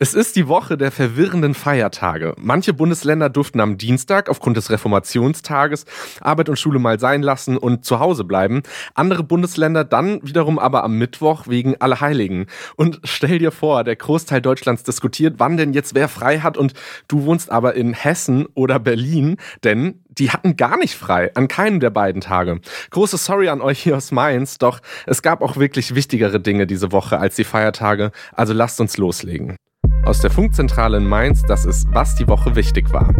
Es ist die Woche der verwirrenden Feiertage. Manche Bundesländer durften am Dienstag aufgrund des Reformationstages Arbeit und Schule mal sein lassen und zu Hause bleiben. Andere Bundesländer dann wiederum aber am Mittwoch wegen Allerheiligen. Und stell dir vor, der Großteil Deutschlands diskutiert, wann denn jetzt wer frei hat und du wohnst aber in Hessen oder Berlin, denn die hatten gar nicht frei an keinem der beiden Tage. Große Sorry an euch hier aus Mainz, doch es gab auch wirklich wichtigere Dinge diese Woche als die Feiertage, also lasst uns loslegen. Aus der Funkzentrale in Mainz, das ist, was die Woche wichtig war.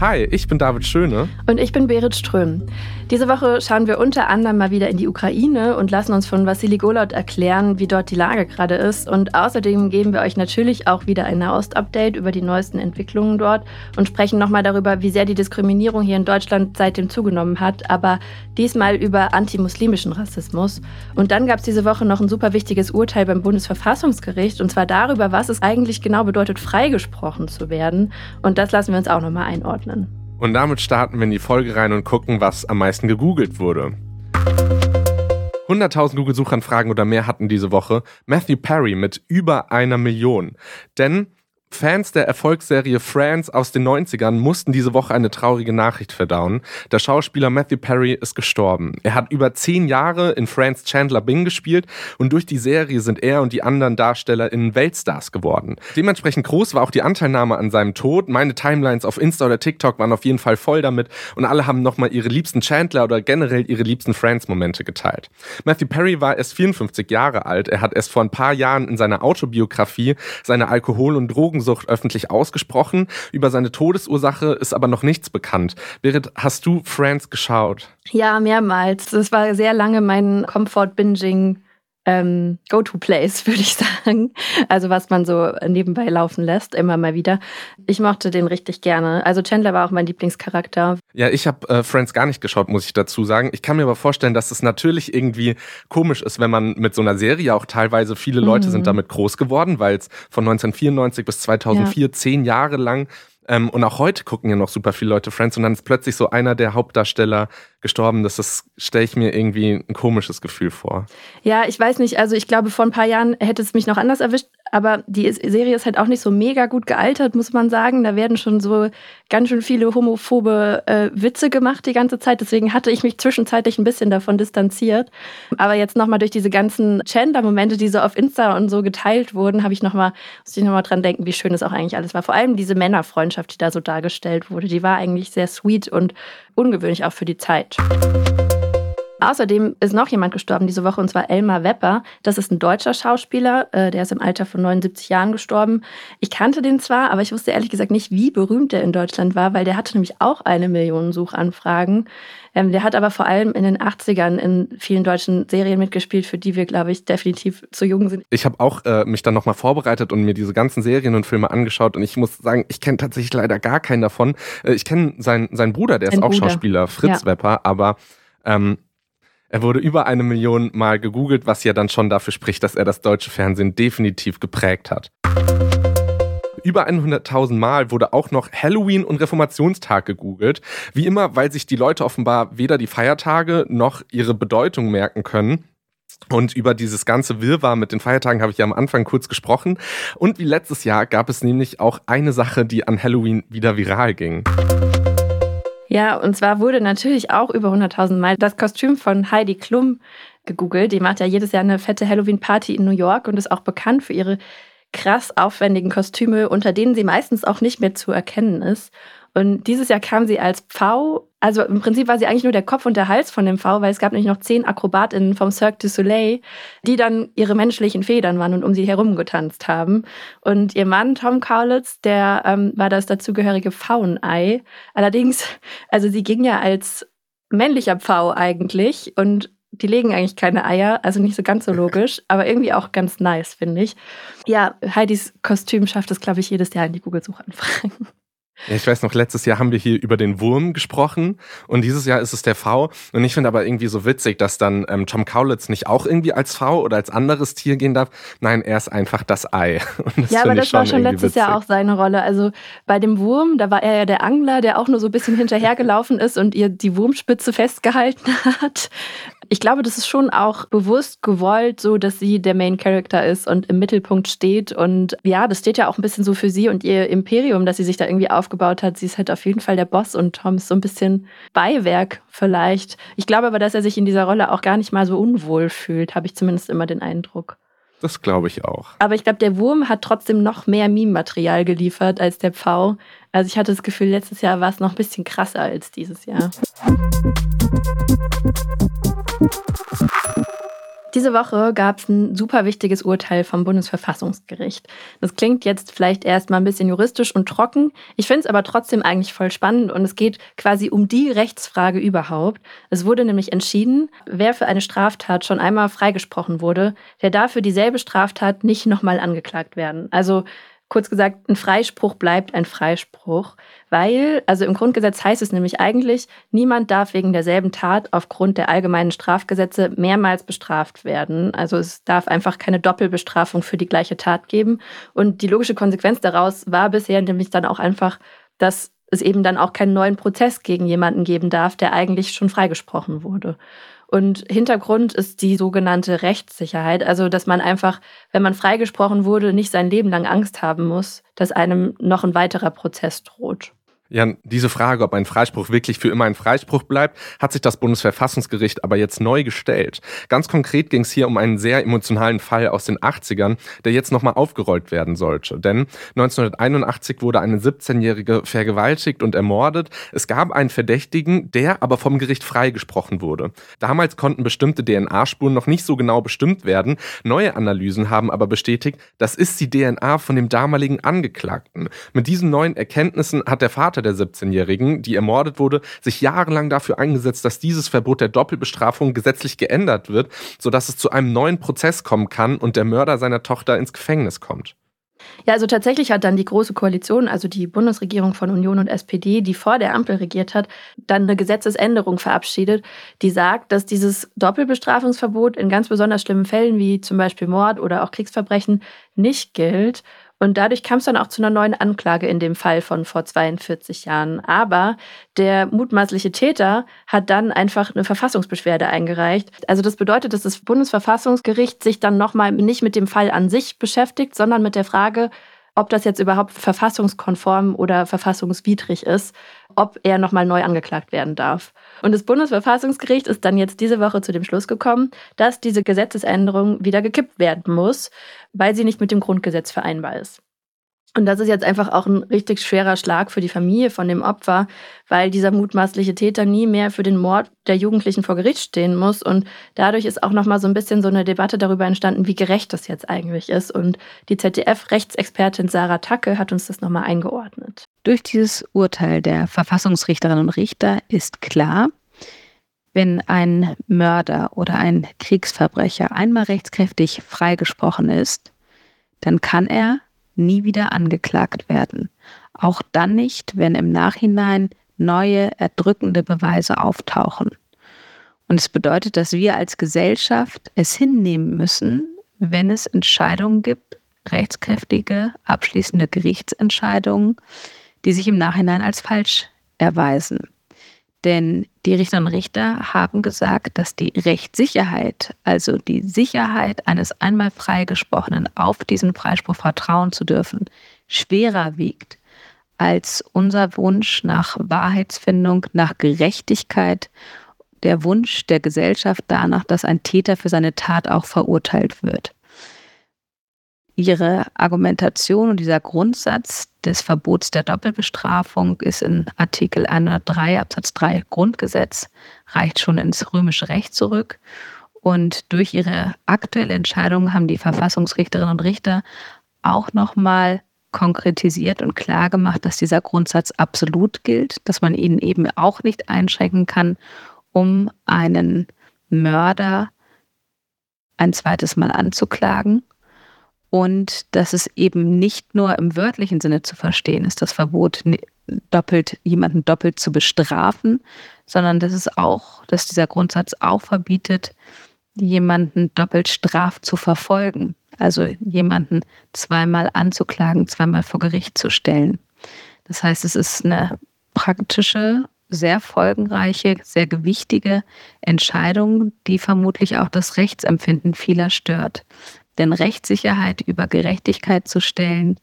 Hi, ich bin David Schöne. Und ich bin Berit Ström. Diese Woche schauen wir unter anderem mal wieder in die Ukraine und lassen uns von Vassili Golot erklären, wie dort die Lage gerade ist. Und außerdem geben wir euch natürlich auch wieder ein Nahost-Update über die neuesten Entwicklungen dort und sprechen nochmal darüber, wie sehr die Diskriminierung hier in Deutschland seitdem zugenommen hat, aber diesmal über antimuslimischen Rassismus. Und dann gab es diese Woche noch ein super wichtiges Urteil beim Bundesverfassungsgericht und zwar darüber, was es eigentlich genau bedeutet, freigesprochen zu werden. Und das lassen wir uns auch nochmal einordnen. Und damit starten wir in die Folge rein und gucken, was am meisten gegoogelt wurde. 100.000 Google-Suchanfragen oder mehr hatten diese Woche Matthew Perry mit über einer Million. Denn Fans der Erfolgsserie Friends aus den 90ern mussten diese Woche eine traurige Nachricht verdauen. Der Schauspieler Matthew Perry ist gestorben. Er hat über zehn Jahre in Friends Chandler Bing gespielt und durch die Serie sind er und die anderen Darsteller in Weltstars geworden. Dementsprechend groß war auch die Anteilnahme an seinem Tod. Meine Timelines auf Insta oder TikTok waren auf jeden Fall voll damit und alle haben nochmal ihre liebsten Chandler oder generell ihre liebsten Friends-Momente geteilt. Matthew Perry war erst 54 Jahre alt. Er hat erst vor ein paar Jahren in seiner Autobiografie seine Alkohol- und Drogen Drogensucht öffentlich ausgesprochen. Über seine Todesursache ist aber noch nichts bekannt. Berit, hast du Friends geschaut? Ja, mehrmals. Das war sehr lange mein Comfort-Binging ähm, Go-to-Place, würde ich sagen. Also was man so nebenbei laufen lässt, immer mal wieder. Ich mochte den richtig gerne. Also Chandler war auch mein Lieblingscharakter. Ja, ich habe äh, Friends gar nicht geschaut, muss ich dazu sagen. Ich kann mir aber vorstellen, dass es natürlich irgendwie komisch ist, wenn man mit so einer Serie auch teilweise viele Leute mhm. sind damit groß geworden, weil es von 1994 bis 2004 ja. zehn Jahre lang ähm, und auch heute gucken ja noch super viele Leute Friends und dann ist plötzlich so einer der Hauptdarsteller gestorben. Das stelle ich mir irgendwie ein komisches Gefühl vor. Ja, ich weiß nicht. Also ich glaube, vor ein paar Jahren hätte es mich noch anders erwischt. Aber die Serie ist halt auch nicht so mega gut gealtert, muss man sagen. Da werden schon so ganz schön viele homophobe äh, Witze gemacht die ganze Zeit. Deswegen hatte ich mich zwischenzeitlich ein bisschen davon distanziert. Aber jetzt nochmal durch diese ganzen Chandler-Momente, die so auf Insta und so geteilt wurden, habe ich nochmal, muss ich nochmal dran denken, wie schön es auch eigentlich alles war. Vor allem diese Männerfreundschaft, die da so dargestellt wurde, die war eigentlich sehr sweet und ungewöhnlich auch für die Zeit. Außerdem ist noch jemand gestorben diese Woche, und zwar Elmar Wepper. Das ist ein deutscher Schauspieler, äh, der ist im Alter von 79 Jahren gestorben. Ich kannte den zwar, aber ich wusste ehrlich gesagt nicht, wie berühmt der in Deutschland war, weil der hatte nämlich auch eine Million Suchanfragen. Ähm, der hat aber vor allem in den 80ern in vielen deutschen Serien mitgespielt, für die wir, glaube ich, definitiv zu jung sind. Ich habe auch äh, mich dann nochmal vorbereitet und mir diese ganzen Serien und Filme angeschaut und ich muss sagen, ich kenne tatsächlich leider gar keinen davon. Äh, ich kenne seinen, seinen Bruder, der Ein ist auch Bruder. Schauspieler, Fritz ja. Wepper, aber ähm, er wurde über eine Million Mal gegoogelt, was ja dann schon dafür spricht, dass er das deutsche Fernsehen definitiv geprägt hat. Über 100.000 Mal wurde auch noch Halloween und Reformationstag gegoogelt. Wie immer, weil sich die Leute offenbar weder die Feiertage noch ihre Bedeutung merken können. Und über dieses ganze Wirrwarr mit den Feiertagen habe ich ja am Anfang kurz gesprochen. Und wie letztes Jahr gab es nämlich auch eine Sache, die an Halloween wieder viral ging. Ja, und zwar wurde natürlich auch über 100.000 Mal das Kostüm von Heidi Klum gegoogelt. Die macht ja jedes Jahr eine fette Halloween-Party in New York und ist auch bekannt für ihre krass aufwendigen Kostüme, unter denen sie meistens auch nicht mehr zu erkennen ist. Und dieses Jahr kam sie als Pfau, also im Prinzip war sie eigentlich nur der Kopf und der Hals von dem Pfau, weil es gab nämlich noch zehn Akrobatinnen vom Cirque du Soleil, die dann ihre menschlichen Federn waren und um sie herum getanzt haben. Und ihr Mann, Tom Kaulitz, der ähm, war das dazugehörige Pfauenei. Allerdings, also sie ging ja als männlicher Pfau eigentlich und die legen eigentlich keine Eier, also nicht so ganz so logisch, aber irgendwie auch ganz nice, finde ich. Ja, Heidis Kostüm schafft es, glaube ich, jedes Jahr in die Google-Suchanfragen. Ja, ich weiß noch, letztes Jahr haben wir hier über den Wurm gesprochen und dieses Jahr ist es der V. Und ich finde aber irgendwie so witzig, dass dann ähm, Tom Kaulitz nicht auch irgendwie als V oder als anderes Tier gehen darf. Nein, er ist einfach das Ei. Das ja, aber das war schon letztes witzig. Jahr auch seine Rolle. Also bei dem Wurm, da war er ja der Angler, der auch nur so ein bisschen hinterhergelaufen ist und ihr die Wurmspitze festgehalten hat. Ich glaube, das ist schon auch bewusst gewollt, so dass sie der Main Character ist und im Mittelpunkt steht. Und ja, das steht ja auch ein bisschen so für sie und ihr Imperium, dass sie sich da irgendwie aufgebaut hat. Sie ist halt auf jeden Fall der Boss und Tom ist so ein bisschen Beiwerk vielleicht. Ich glaube aber, dass er sich in dieser Rolle auch gar nicht mal so unwohl fühlt, habe ich zumindest immer den Eindruck. Das glaube ich auch. Aber ich glaube, der Wurm hat trotzdem noch mehr Meme-Material geliefert als der Pfau. Also ich hatte das Gefühl, letztes Jahr war es noch ein bisschen krasser als dieses Jahr. Diese Woche gab es ein super wichtiges Urteil vom Bundesverfassungsgericht. Das klingt jetzt vielleicht erstmal ein bisschen juristisch und trocken. Ich finde es aber trotzdem eigentlich voll spannend und es geht quasi um die Rechtsfrage überhaupt. Es wurde nämlich entschieden, wer für eine Straftat schon einmal freigesprochen wurde, der darf für dieselbe Straftat nicht nochmal angeklagt werden. Also Kurz gesagt, ein Freispruch bleibt ein Freispruch, weil, also im Grundgesetz heißt es nämlich eigentlich, niemand darf wegen derselben Tat aufgrund der allgemeinen Strafgesetze mehrmals bestraft werden. Also es darf einfach keine Doppelbestrafung für die gleiche Tat geben. Und die logische Konsequenz daraus war bisher nämlich dann auch einfach, dass es eben dann auch keinen neuen Prozess gegen jemanden geben darf, der eigentlich schon freigesprochen wurde. Und Hintergrund ist die sogenannte Rechtssicherheit, also dass man einfach, wenn man freigesprochen wurde, nicht sein Leben lang Angst haben muss, dass einem noch ein weiterer Prozess droht. Ja, diese Frage, ob ein Freispruch wirklich für immer ein Freispruch bleibt, hat sich das Bundesverfassungsgericht aber jetzt neu gestellt. Ganz konkret ging es hier um einen sehr emotionalen Fall aus den 80ern, der jetzt nochmal aufgerollt werden sollte. Denn 1981 wurde eine 17-Jährige vergewaltigt und ermordet. Es gab einen Verdächtigen, der aber vom Gericht freigesprochen wurde. Damals konnten bestimmte DNA-Spuren noch nicht so genau bestimmt werden. Neue Analysen haben aber bestätigt, das ist die DNA von dem damaligen Angeklagten. Mit diesen neuen Erkenntnissen hat der Vater der 17-Jährigen, die ermordet wurde, sich jahrelang dafür eingesetzt, dass dieses Verbot der Doppelbestrafung gesetzlich geändert wird, sodass es zu einem neuen Prozess kommen kann und der Mörder seiner Tochter ins Gefängnis kommt. Ja, also tatsächlich hat dann die Große Koalition, also die Bundesregierung von Union und SPD, die vor der Ampel regiert hat, dann eine Gesetzesänderung verabschiedet, die sagt, dass dieses Doppelbestrafungsverbot in ganz besonders schlimmen Fällen wie zum Beispiel Mord oder auch Kriegsverbrechen nicht gilt und dadurch kam es dann auch zu einer neuen Anklage in dem Fall von vor 42 Jahren. Aber der mutmaßliche Täter hat dann einfach eine Verfassungsbeschwerde eingereicht. Also das bedeutet, dass das Bundesverfassungsgericht sich dann nochmal nicht mit dem Fall an sich beschäftigt, sondern mit der Frage, ob das jetzt überhaupt verfassungskonform oder verfassungswidrig ist, ob er nochmal neu angeklagt werden darf. Und das Bundesverfassungsgericht ist dann jetzt diese Woche zu dem Schluss gekommen, dass diese Gesetzesänderung wieder gekippt werden muss, weil sie nicht mit dem Grundgesetz vereinbar ist. Und das ist jetzt einfach auch ein richtig schwerer Schlag für die Familie von dem Opfer, weil dieser mutmaßliche Täter nie mehr für den Mord der Jugendlichen vor Gericht stehen muss. Und dadurch ist auch nochmal so ein bisschen so eine Debatte darüber entstanden, wie gerecht das jetzt eigentlich ist. Und die ZDF-Rechtsexpertin Sarah Tacke hat uns das nochmal eingeordnet. Durch dieses Urteil der Verfassungsrichterinnen und Richter ist klar, wenn ein Mörder oder ein Kriegsverbrecher einmal rechtskräftig freigesprochen ist, dann kann er nie wieder angeklagt werden. Auch dann nicht, wenn im Nachhinein neue erdrückende Beweise auftauchen. Und es bedeutet, dass wir als Gesellschaft es hinnehmen müssen, wenn es Entscheidungen gibt, rechtskräftige, abschließende Gerichtsentscheidungen, die sich im Nachhinein als falsch erweisen. Denn die Richterinnen und Richter haben gesagt, dass die Rechtssicherheit, also die Sicherheit eines einmal Freigesprochenen auf diesen Freispruch vertrauen zu dürfen, schwerer wiegt als unser Wunsch nach Wahrheitsfindung, nach Gerechtigkeit, der Wunsch der Gesellschaft danach, dass ein Täter für seine Tat auch verurteilt wird ihre Argumentation und dieser Grundsatz des Verbots der Doppelbestrafung ist in Artikel 103 Absatz 3 Grundgesetz, reicht schon ins römische Recht zurück. Und durch ihre aktuelle Entscheidung haben die Verfassungsrichterinnen und Richter auch nochmal konkretisiert und klar gemacht, dass dieser Grundsatz absolut gilt, dass man ihn eben auch nicht einschränken kann, um einen Mörder ein zweites Mal anzuklagen und dass es eben nicht nur im wörtlichen Sinne zu verstehen ist, das Verbot doppelt, jemanden doppelt zu bestrafen, sondern dass es auch, dass dieser Grundsatz auch verbietet, jemanden doppelt straf zu verfolgen. Also jemanden zweimal anzuklagen, zweimal vor Gericht zu stellen. Das heißt, es ist eine praktische, sehr folgenreiche, sehr gewichtige Entscheidung, die vermutlich auch das Rechtsempfinden vieler stört. Denn Rechtssicherheit über Gerechtigkeit zu stellen,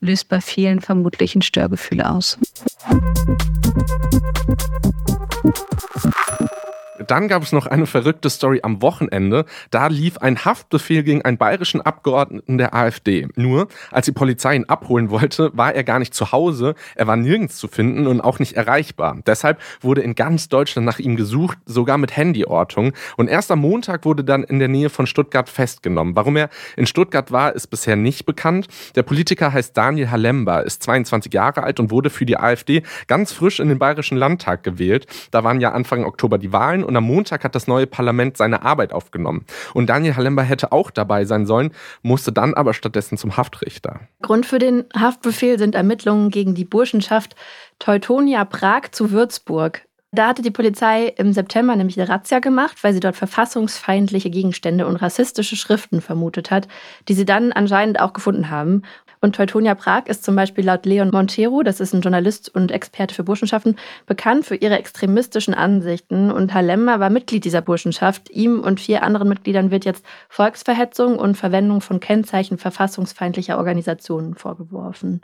löst bei vielen vermutlich ein Störgefühl aus. Dann gab es noch eine verrückte Story am Wochenende. Da lief ein Haftbefehl gegen einen bayerischen Abgeordneten der AfD. Nur, als die Polizei ihn abholen wollte, war er gar nicht zu Hause, er war nirgends zu finden und auch nicht erreichbar. Deshalb wurde in ganz Deutschland nach ihm gesucht, sogar mit Handyortung. Und erst am Montag wurde dann in der Nähe von Stuttgart festgenommen. Warum er in Stuttgart war, ist bisher nicht bekannt. Der Politiker heißt Daniel Halemba, ist 22 Jahre alt und wurde für die AfD ganz frisch in den Bayerischen Landtag gewählt. Da waren ja Anfang Oktober die Wahlen und am Montag hat das neue Parlament seine Arbeit aufgenommen. Und Daniel Halemba hätte auch dabei sein sollen, musste dann aber stattdessen zum Haftrichter. Grund für den Haftbefehl sind Ermittlungen gegen die Burschenschaft Teutonia Prag zu Würzburg. Da hatte die Polizei im September nämlich eine Razzia gemacht, weil sie dort verfassungsfeindliche Gegenstände und rassistische Schriften vermutet hat, die sie dann anscheinend auch gefunden haben. Und Teutonia Prag ist zum Beispiel laut Leon Montero, das ist ein Journalist und Experte für Burschenschaften, bekannt für ihre extremistischen Ansichten. Und Halemma war Mitglied dieser Burschenschaft. Ihm und vier anderen Mitgliedern wird jetzt Volksverhetzung und Verwendung von Kennzeichen verfassungsfeindlicher Organisationen vorgeworfen.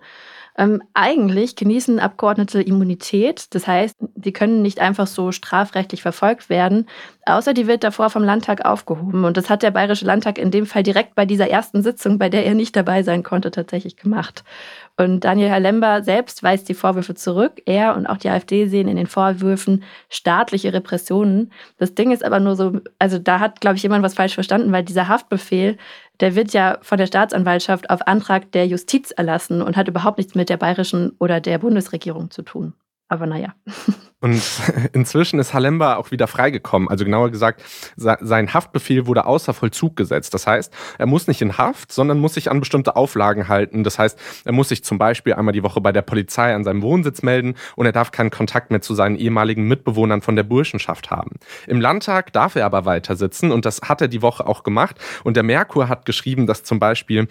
Ähm, eigentlich genießen Abgeordnete Immunität. Das heißt, sie können nicht einfach so strafrechtlich verfolgt werden, außer die wird davor vom Landtag aufgehoben. Und das hat der Bayerische Landtag in dem Fall direkt bei dieser ersten Sitzung, bei der er nicht dabei sein konnte, tatsächlich gemacht. Und Daniel Halemba selbst weist die Vorwürfe zurück. Er und auch die AfD sehen in den Vorwürfen staatliche Repressionen. Das Ding ist aber nur so, also da hat, glaube ich, jemand was falsch verstanden, weil dieser Haftbefehl, der wird ja von der Staatsanwaltschaft auf Antrag der Justiz erlassen und hat überhaupt nichts mit der bayerischen oder der Bundesregierung zu tun. Aber naja. Und inzwischen ist Halemba auch wieder freigekommen. Also genauer gesagt, sein Haftbefehl wurde außer Vollzug gesetzt. Das heißt, er muss nicht in Haft, sondern muss sich an bestimmte Auflagen halten. Das heißt, er muss sich zum Beispiel einmal die Woche bei der Polizei an seinem Wohnsitz melden und er darf keinen Kontakt mehr zu seinen ehemaligen Mitbewohnern von der Burschenschaft haben. Im Landtag darf er aber weiter sitzen und das hat er die Woche auch gemacht. Und der Merkur hat geschrieben, dass zum Beispiel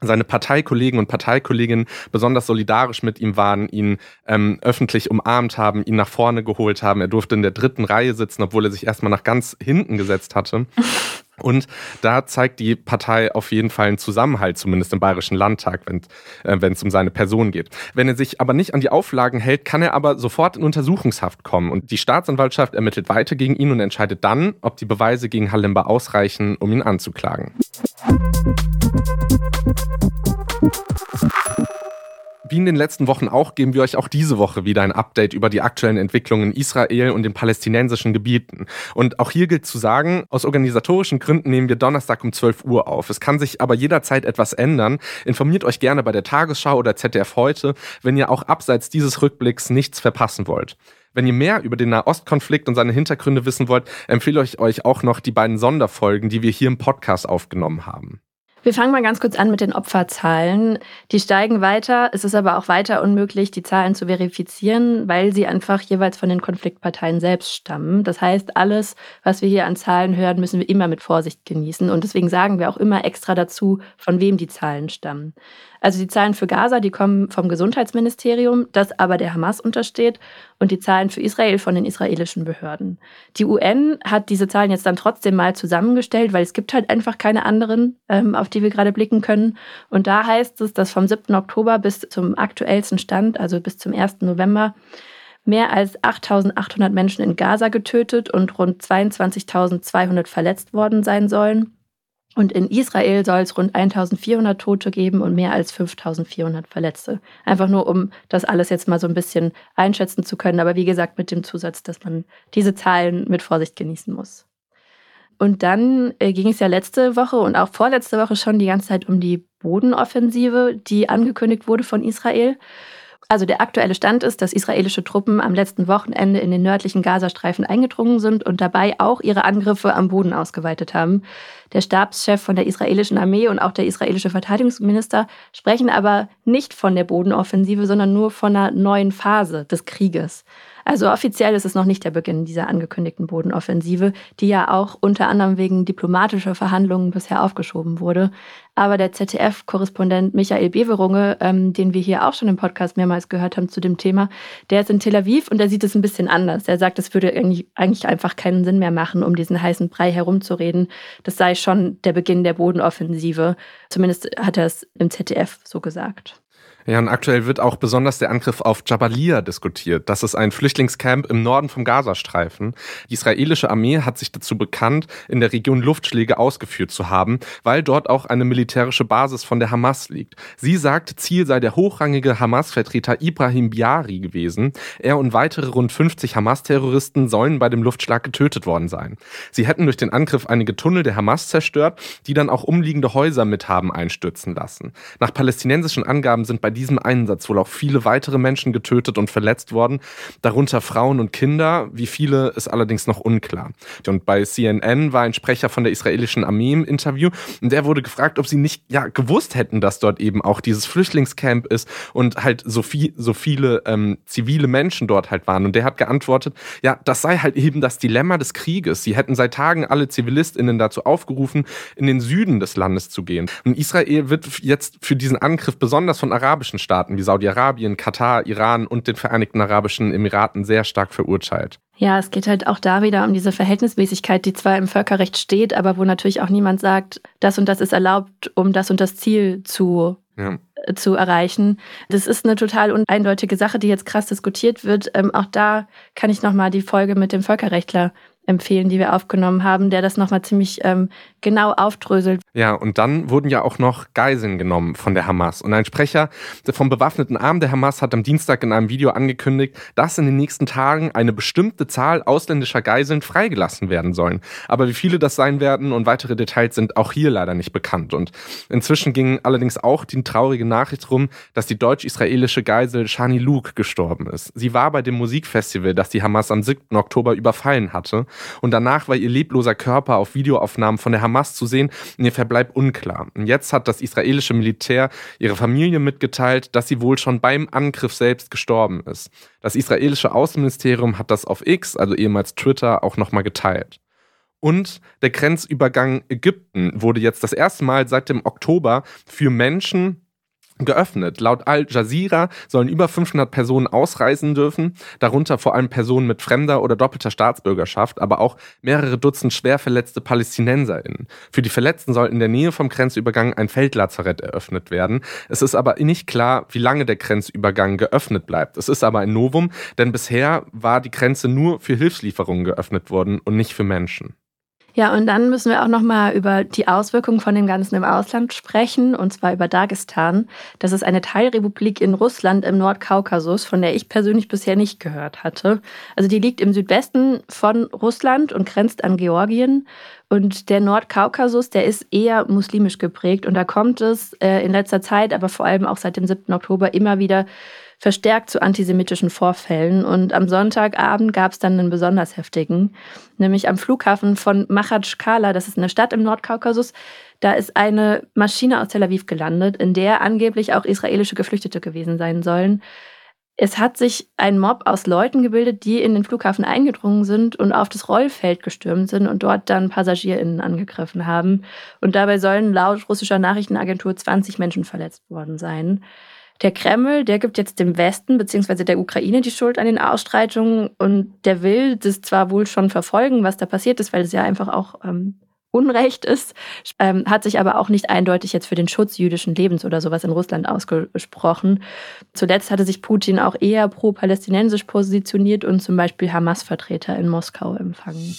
seine Parteikollegen und Parteikolleginnen besonders solidarisch mit ihm waren, ihn ähm, öffentlich umarmt haben, ihn nach vorne geholt haben. Er durfte in der dritten Reihe sitzen, obwohl er sich erstmal nach ganz hinten gesetzt hatte. Und da zeigt die Partei auf jeden Fall einen Zusammenhalt, zumindest im Bayerischen Landtag, wenn äh, es um seine Person geht. Wenn er sich aber nicht an die Auflagen hält, kann er aber sofort in Untersuchungshaft kommen. Und die Staatsanwaltschaft ermittelt weiter gegen ihn und entscheidet dann, ob die Beweise gegen Hallemba ausreichen, um ihn anzuklagen. Wie in den letzten Wochen auch, geben wir euch auch diese Woche wieder ein Update über die aktuellen Entwicklungen in Israel und den palästinensischen Gebieten. Und auch hier gilt zu sagen, aus organisatorischen Gründen nehmen wir Donnerstag um 12 Uhr auf. Es kann sich aber jederzeit etwas ändern. Informiert euch gerne bei der Tagesschau oder ZDF heute, wenn ihr auch abseits dieses Rückblicks nichts verpassen wollt. Wenn ihr mehr über den Nahostkonflikt und seine Hintergründe wissen wollt, empfehle ich euch auch noch die beiden Sonderfolgen, die wir hier im Podcast aufgenommen haben. Wir fangen mal ganz kurz an mit den Opferzahlen. Die steigen weiter. Es ist aber auch weiter unmöglich, die Zahlen zu verifizieren, weil sie einfach jeweils von den Konfliktparteien selbst stammen. Das heißt, alles, was wir hier an Zahlen hören, müssen wir immer mit Vorsicht genießen. Und deswegen sagen wir auch immer extra dazu, von wem die Zahlen stammen. Also die Zahlen für Gaza, die kommen vom Gesundheitsministerium, das aber der Hamas untersteht, und die Zahlen für Israel von den israelischen Behörden. Die UN hat diese Zahlen jetzt dann trotzdem mal zusammengestellt, weil es gibt halt einfach keine anderen, ähm, auf die wir gerade blicken können. Und da heißt es, dass vom 7. Oktober bis zum aktuellsten Stand, also bis zum 1. November, mehr als 8.800 Menschen in Gaza getötet und rund 22.200 verletzt worden sein sollen. Und in Israel soll es rund 1400 Tote geben und mehr als 5400 Verletzte. Einfach nur, um das alles jetzt mal so ein bisschen einschätzen zu können. Aber wie gesagt, mit dem Zusatz, dass man diese Zahlen mit Vorsicht genießen muss. Und dann äh, ging es ja letzte Woche und auch vorletzte Woche schon die ganze Zeit um die Bodenoffensive, die angekündigt wurde von Israel. Also der aktuelle Stand ist, dass israelische Truppen am letzten Wochenende in den nördlichen Gazastreifen eingedrungen sind und dabei auch ihre Angriffe am Boden ausgeweitet haben. Der Stabschef von der israelischen Armee und auch der israelische Verteidigungsminister sprechen aber nicht von der Bodenoffensive, sondern nur von einer neuen Phase des Krieges. Also offiziell ist es noch nicht der Beginn dieser angekündigten Bodenoffensive, die ja auch unter anderem wegen diplomatischer Verhandlungen bisher aufgeschoben wurde. Aber der ZDF-Korrespondent Michael Beverunge, ähm, den wir hier auch schon im Podcast mehrmals gehört haben zu dem Thema, der ist in Tel Aviv und der sieht es ein bisschen anders. Er sagt, es würde eigentlich einfach keinen Sinn mehr machen, um diesen heißen Brei herumzureden. Das sei schon der Beginn der Bodenoffensive. Zumindest hat er es im ZDF so gesagt. Ja, und aktuell wird auch besonders der Angriff auf Jabalia diskutiert. Das ist ein Flüchtlingscamp im Norden vom Gazastreifen. Die israelische Armee hat sich dazu bekannt, in der Region Luftschläge ausgeführt zu haben, weil dort auch eine militärische Basis von der Hamas liegt. Sie sagt, Ziel sei der hochrangige Hamas-Vertreter Ibrahim Biari gewesen. Er und weitere rund 50 Hamas-Terroristen sollen bei dem Luftschlag getötet worden sein. Sie hätten durch den Angriff einige Tunnel der Hamas zerstört, die dann auch umliegende Häuser mit haben einstürzen lassen. Nach palästinensischen Angaben sind bei diesem Einsatz wohl auch viele weitere Menschen getötet und verletzt worden, darunter Frauen und Kinder. Wie viele ist allerdings noch unklar. Und bei CNN war ein Sprecher von der israelischen Armee im Interview und der wurde gefragt, ob sie nicht ja gewusst hätten, dass dort eben auch dieses Flüchtlingscamp ist und halt so, viel, so viele ähm, zivile Menschen dort halt waren. Und der hat geantwortet, ja, das sei halt eben das Dilemma des Krieges. Sie hätten seit Tagen alle ZivilistInnen dazu aufgerufen, in den Süden des Landes zu gehen. Und Israel wird jetzt für diesen Angriff besonders von arabischen arabischen Staaten wie Saudi-Arabien, Katar, Iran und den Vereinigten Arabischen Emiraten sehr stark verurteilt. Ja, es geht halt auch da wieder um diese Verhältnismäßigkeit, die zwar im Völkerrecht steht, aber wo natürlich auch niemand sagt, das und das ist erlaubt, um das und das Ziel zu ja. Äh, zu erreichen. Das ist eine total uneindeutige Sache, die jetzt krass diskutiert wird. Ähm, auch da kann ich nochmal die Folge mit dem Völkerrechtler empfehlen, die wir aufgenommen haben, der das nochmal ziemlich ähm, genau aufdröselt. Ja, und dann wurden ja auch noch Geiseln genommen von der Hamas. Und ein Sprecher vom bewaffneten Arm der Hamas hat am Dienstag in einem Video angekündigt, dass in den nächsten Tagen eine bestimmte Zahl ausländischer Geiseln freigelassen werden sollen. Aber wie viele das sein werden und weitere Details sind auch hier leider nicht bekannt. Und inzwischen ging allerdings auch die traurige Nachricht rum, dass die deutsch-israelische Geisel Shani Luke gestorben ist. Sie war bei dem Musikfestival, das die Hamas am 7. Oktober überfallen hatte. Und danach war ihr lebloser Körper auf Videoaufnahmen von der Hamas zu sehen und ihr Verbleib unklar. Und jetzt hat das israelische Militär ihre Familie mitgeteilt, dass sie wohl schon beim Angriff selbst gestorben ist. Das israelische Außenministerium hat das auf X, also ehemals Twitter, auch nochmal geteilt. Und der Grenzübergang Ägypten wurde jetzt das erste Mal seit dem Oktober für Menschen geöffnet. Laut Al Jazeera sollen über 500 Personen ausreisen dürfen, darunter vor allem Personen mit fremder oder doppelter Staatsbürgerschaft, aber auch mehrere Dutzend schwer verletzte PalästinenserInnen. Für die Verletzten soll in der Nähe vom Grenzübergang ein Feldlazarett eröffnet werden. Es ist aber nicht klar, wie lange der Grenzübergang geöffnet bleibt. Es ist aber ein Novum, denn bisher war die Grenze nur für Hilfslieferungen geöffnet worden und nicht für Menschen. Ja, und dann müssen wir auch noch mal über die Auswirkungen von dem Ganzen im Ausland sprechen, und zwar über Dagestan. Das ist eine Teilrepublik in Russland im Nordkaukasus, von der ich persönlich bisher nicht gehört hatte. Also die liegt im Südwesten von Russland und grenzt an Georgien. Und der Nordkaukasus, der ist eher muslimisch geprägt. Und da kommt es äh, in letzter Zeit, aber vor allem auch seit dem 7. Oktober immer wieder verstärkt zu antisemitischen Vorfällen. Und am Sonntagabend gab es dann einen besonders heftigen, nämlich am Flughafen von Machatschkala, das ist eine Stadt im Nordkaukasus. Da ist eine Maschine aus Tel Aviv gelandet, in der angeblich auch israelische Geflüchtete gewesen sein sollen. Es hat sich ein Mob aus Leuten gebildet, die in den Flughafen eingedrungen sind und auf das Rollfeld gestürmt sind und dort dann PassagierInnen angegriffen haben. Und dabei sollen laut russischer Nachrichtenagentur 20 Menschen verletzt worden sein. Der Kreml, der gibt jetzt dem Westen bzw. der Ukraine die Schuld an den Ausstreitungen und der will das zwar wohl schon verfolgen, was da passiert ist, weil es ja einfach auch ähm, Unrecht ist, ähm, hat sich aber auch nicht eindeutig jetzt für den Schutz jüdischen Lebens oder sowas in Russland ausgesprochen. Zuletzt hatte sich Putin auch eher pro-palästinensisch positioniert und zum Beispiel Hamas-Vertreter in Moskau empfangen.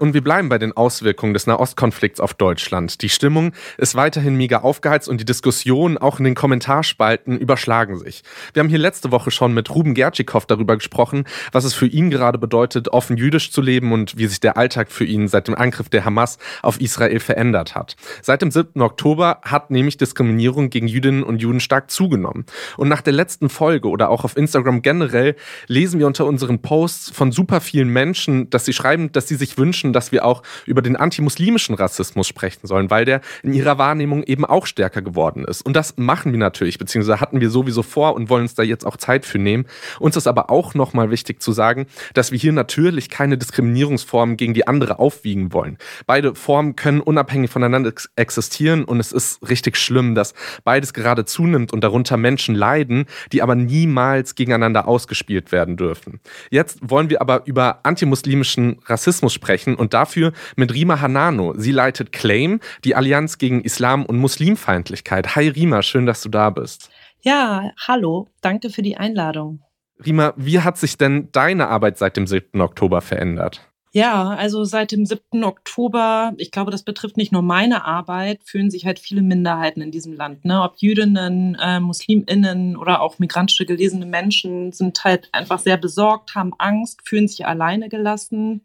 Und wir bleiben bei den Auswirkungen des Nahostkonflikts auf Deutschland. Die Stimmung ist weiterhin mega aufgeheizt und die Diskussionen auch in den Kommentarspalten überschlagen sich. Wir haben hier letzte Woche schon mit Ruben Gertschikow darüber gesprochen, was es für ihn gerade bedeutet, offen jüdisch zu leben und wie sich der Alltag für ihn seit dem Angriff der Hamas auf Israel verändert hat. Seit dem 7. Oktober hat nämlich Diskriminierung gegen Jüdinnen und Juden stark zugenommen. Und nach der letzten Folge oder auch auf Instagram generell lesen wir unter unseren Posts von super vielen Menschen, dass sie schreiben, dass sie sich wünschen, wünschen, dass wir auch über den antimuslimischen Rassismus sprechen sollen, weil der in ihrer Wahrnehmung eben auch stärker geworden ist. Und das machen wir natürlich, beziehungsweise hatten wir sowieso vor und wollen uns da jetzt auch Zeit für nehmen. Uns ist aber auch nochmal wichtig zu sagen, dass wir hier natürlich keine Diskriminierungsformen gegen die andere aufwiegen wollen. Beide Formen können unabhängig voneinander existieren und es ist richtig schlimm, dass beides gerade zunimmt und darunter Menschen leiden, die aber niemals gegeneinander ausgespielt werden dürfen. Jetzt wollen wir aber über antimuslimischen Rassismus sprechen und dafür mit Rima Hanano. Sie leitet Claim, die Allianz gegen Islam- und Muslimfeindlichkeit. Hi Rima, schön, dass du da bist. Ja, hallo, danke für die Einladung. Rima, wie hat sich denn deine Arbeit seit dem 7. Oktober verändert? Ja, also seit dem 7. Oktober, ich glaube, das betrifft nicht nur meine Arbeit, fühlen sich halt viele Minderheiten in diesem Land. Ne? Ob Jüdinnen, äh, Musliminnen oder auch migrantische gelesene Menschen sind halt einfach sehr besorgt, haben Angst, fühlen sich alleine gelassen.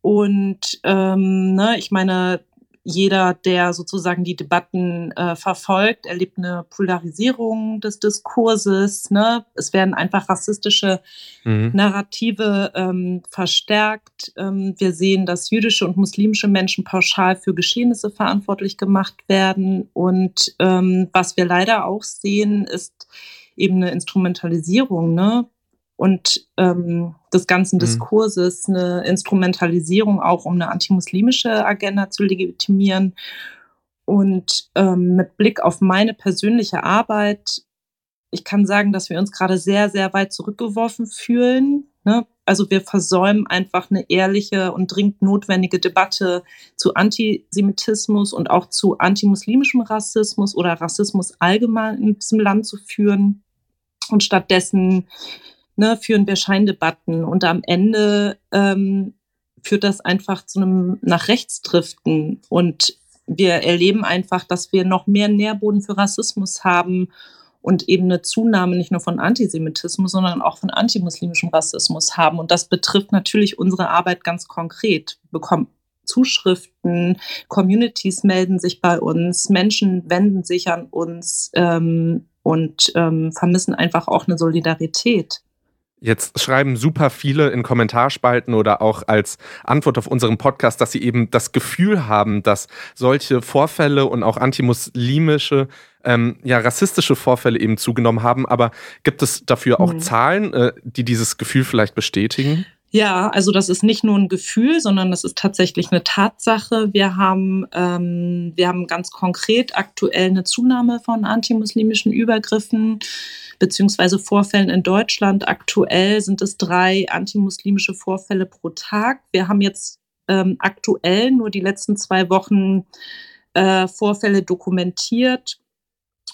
Und ähm, ne, ich meine, jeder, der sozusagen die Debatten äh, verfolgt, erlebt eine Polarisierung des Diskurses. Ne? Es werden einfach rassistische mhm. Narrative ähm, verstärkt. Ähm, wir sehen, dass jüdische und muslimische Menschen pauschal für Geschehnisse verantwortlich gemacht werden. Und ähm, was wir leider auch sehen, ist eben eine Instrumentalisierung ne? Und ähm, des ganzen mhm. Diskurses, eine Instrumentalisierung auch, um eine antimuslimische Agenda zu legitimieren. Und ähm, mit Blick auf meine persönliche Arbeit, ich kann sagen, dass wir uns gerade sehr, sehr weit zurückgeworfen fühlen. Ne? Also wir versäumen einfach eine ehrliche und dringend notwendige Debatte zu Antisemitismus und auch zu antimuslimischem Rassismus oder Rassismus allgemein in diesem Land zu führen. Und stattdessen ne, führen wir Scheindebatten und am Ende ähm, führt das einfach zu einem nach rechts driften und wir erleben einfach, dass wir noch mehr Nährboden für Rassismus haben und eben eine Zunahme nicht nur von Antisemitismus, sondern auch von antimuslimischem Rassismus haben. Und das betrifft natürlich unsere Arbeit ganz konkret. Wir bekommen Zuschriften, Communities melden sich bei uns, Menschen wenden sich an uns ähm, und ähm, vermissen einfach auch eine Solidarität. Jetzt schreiben super viele in Kommentarspalten oder auch als Antwort auf unseren Podcast, dass sie eben das Gefühl haben, dass solche Vorfälle und auch antimuslimische, ähm, ja, rassistische Vorfälle eben zugenommen haben. Aber gibt es dafür auch mhm. Zahlen, äh, die dieses Gefühl vielleicht bestätigen? Ja, also das ist nicht nur ein Gefühl, sondern das ist tatsächlich eine Tatsache. Wir haben, ähm, wir haben ganz konkret aktuell eine Zunahme von antimuslimischen Übergriffen beziehungsweise Vorfällen in Deutschland. Aktuell sind es drei antimuslimische Vorfälle pro Tag. Wir haben jetzt ähm, aktuell nur die letzten zwei Wochen äh, Vorfälle dokumentiert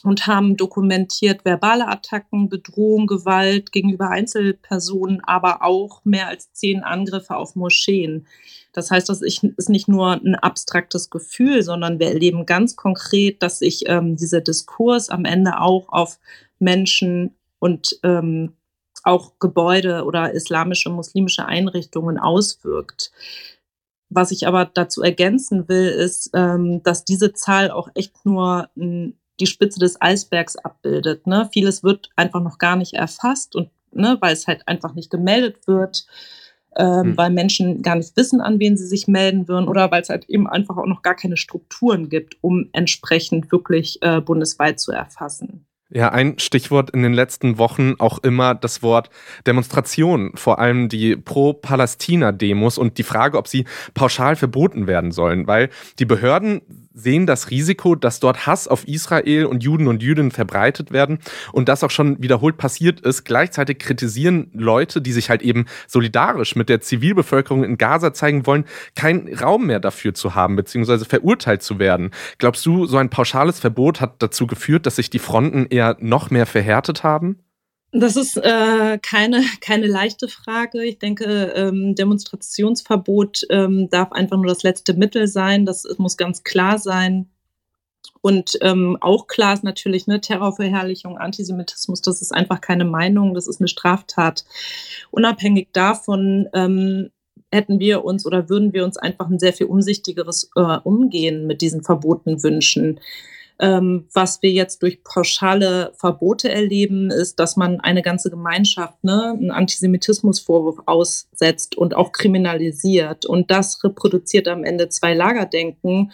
und haben dokumentiert verbale Attacken, Bedrohung, Gewalt gegenüber Einzelpersonen, aber auch mehr als zehn Angriffe auf Moscheen. Das heißt, das ist nicht nur ein abstraktes Gefühl, sondern wir erleben ganz konkret, dass sich ähm, dieser Diskurs am Ende auch auf Menschen und ähm, auch Gebäude oder islamische, muslimische Einrichtungen auswirkt. Was ich aber dazu ergänzen will, ist, ähm, dass diese Zahl auch echt nur n, die Spitze des Eisbergs abbildet. Ne? Vieles wird einfach noch gar nicht erfasst und ne, weil es halt einfach nicht gemeldet wird, ähm, hm. weil Menschen gar nicht wissen, an wen sie sich melden würden oder weil es halt eben einfach auch noch gar keine Strukturen gibt, um entsprechend wirklich äh, bundesweit zu erfassen. Ja, ein Stichwort in den letzten Wochen auch immer das Wort Demonstration, vor allem die Pro-Palästina-Demos und die Frage, ob sie pauschal verboten werden sollen, weil die Behörden sehen das Risiko, dass dort Hass auf Israel und Juden und Jüdinnen verbreitet werden und das auch schon wiederholt passiert ist. Gleichzeitig kritisieren Leute, die sich halt eben solidarisch mit der Zivilbevölkerung in Gaza zeigen wollen, keinen Raum mehr dafür zu haben, beziehungsweise verurteilt zu werden. Glaubst du, so ein pauschales Verbot hat dazu geführt, dass sich die Fronten eher noch mehr verhärtet haben? Das ist äh, keine, keine leichte Frage. Ich denke, ähm, Demonstrationsverbot ähm, darf einfach nur das letzte Mittel sein. Das muss ganz klar sein. Und ähm, auch klar ist natürlich ne, Terrorverherrlichung, Antisemitismus, das ist einfach keine Meinung, das ist eine Straftat. Unabhängig davon ähm, hätten wir uns oder würden wir uns einfach ein sehr viel umsichtigeres äh, Umgehen mit diesen Verboten wünschen. Ähm, was wir jetzt durch pauschale Verbote erleben, ist, dass man eine ganze Gemeinschaft ne, einen Antisemitismusvorwurf aussetzt und auch kriminalisiert. Und das reproduziert am Ende zwei Lagerdenken.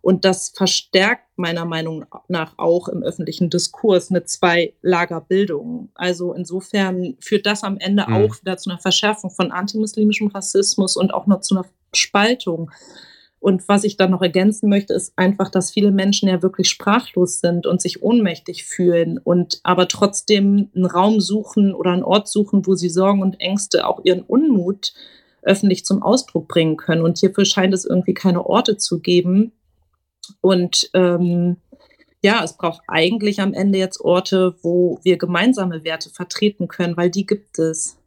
Und das verstärkt meiner Meinung nach auch im öffentlichen Diskurs eine Zwei-Lager-Bildung. Also insofern führt das am Ende mhm. auch wieder zu einer Verschärfung von antimuslimischem Rassismus und auch noch zu einer Spaltung und was ich dann noch ergänzen möchte, ist einfach, dass viele Menschen ja wirklich sprachlos sind und sich ohnmächtig fühlen und aber trotzdem einen Raum suchen oder einen Ort suchen, wo sie Sorgen und Ängste, auch ihren Unmut öffentlich zum Ausdruck bringen können. Und hierfür scheint es irgendwie keine Orte zu geben. Und ähm, ja, es braucht eigentlich am Ende jetzt Orte, wo wir gemeinsame Werte vertreten können, weil die gibt es.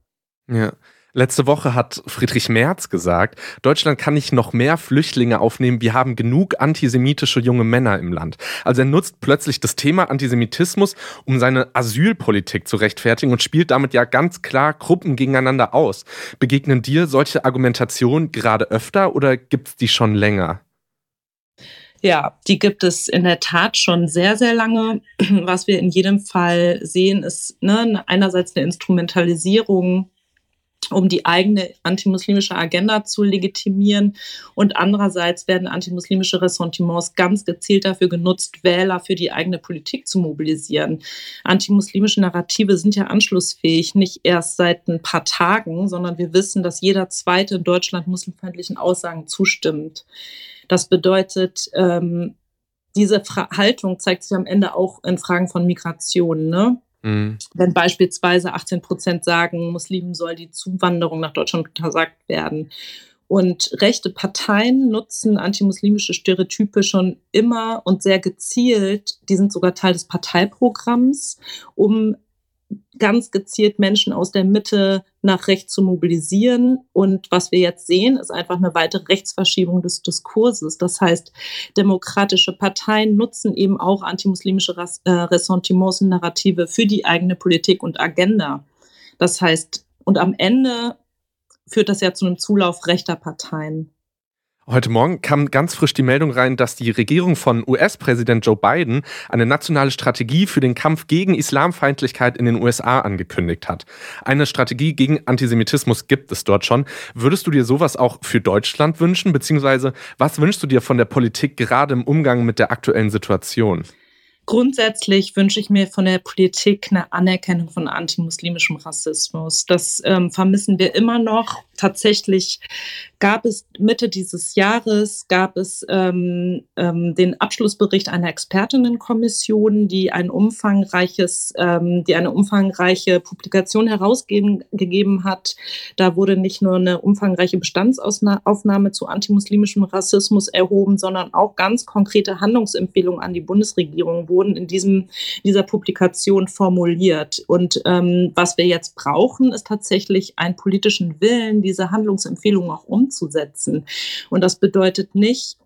Ja. Letzte Woche hat Friedrich Merz gesagt, Deutschland kann nicht noch mehr Flüchtlinge aufnehmen, wir haben genug antisemitische junge Männer im Land. Also er nutzt plötzlich das Thema Antisemitismus, um seine Asylpolitik zu rechtfertigen und spielt damit ja ganz klar Gruppen gegeneinander aus. Begegnen dir solche Argumentationen gerade öfter oder gibt es die schon länger? Ja, die gibt es in der Tat schon sehr, sehr lange. Was wir in jedem Fall sehen, ist ne, einerseits eine Instrumentalisierung um die eigene antimuslimische Agenda zu legitimieren. Und andererseits werden antimuslimische Ressentiments ganz gezielt dafür genutzt, Wähler für die eigene Politik zu mobilisieren. Antimuslimische Narrative sind ja anschlussfähig, nicht erst seit ein paar Tagen, sondern wir wissen, dass jeder zweite in Deutschland muslimfeindlichen Aussagen zustimmt. Das bedeutet, ähm, diese Haltung zeigt sich am Ende auch in Fragen von Migration. Ne? Mhm. Wenn beispielsweise 18 Prozent sagen, Muslimen soll die Zuwanderung nach Deutschland untersagt werden. Und rechte Parteien nutzen antimuslimische Stereotype schon immer und sehr gezielt, die sind sogar Teil des Parteiprogramms, um ganz gezielt Menschen aus der Mitte nach rechts zu mobilisieren. Und was wir jetzt sehen, ist einfach eine weitere Rechtsverschiebung des Diskurses. Das heißt, demokratische Parteien nutzen eben auch antimuslimische äh, Ressentiments und Narrative für die eigene Politik und Agenda. Das heißt, und am Ende führt das ja zu einem Zulauf rechter Parteien. Heute Morgen kam ganz frisch die Meldung rein, dass die Regierung von US-Präsident Joe Biden eine nationale Strategie für den Kampf gegen Islamfeindlichkeit in den USA angekündigt hat. Eine Strategie gegen Antisemitismus gibt es dort schon. Würdest du dir sowas auch für Deutschland wünschen? Beziehungsweise was wünschst du dir von der Politik gerade im Umgang mit der aktuellen Situation? Grundsätzlich wünsche ich mir von der Politik eine Anerkennung von antimuslimischem Rassismus. Das ähm, vermissen wir immer noch. Tatsächlich gab es Mitte dieses Jahres gab es ähm, ähm, den Abschlussbericht einer Expertinnenkommission, die ein umfangreiches, ähm, die eine umfangreiche Publikation herausgegeben hat. Da wurde nicht nur eine umfangreiche Bestandsaufnahme zu antimuslimischem Rassismus erhoben, sondern auch ganz konkrete Handlungsempfehlungen an die Bundesregierung wurden in diesem, dieser Publikation formuliert. Und ähm, was wir jetzt brauchen, ist tatsächlich einen politischen Willen, diese Handlungsempfehlungen auch umzusetzen. Und das bedeutet nicht,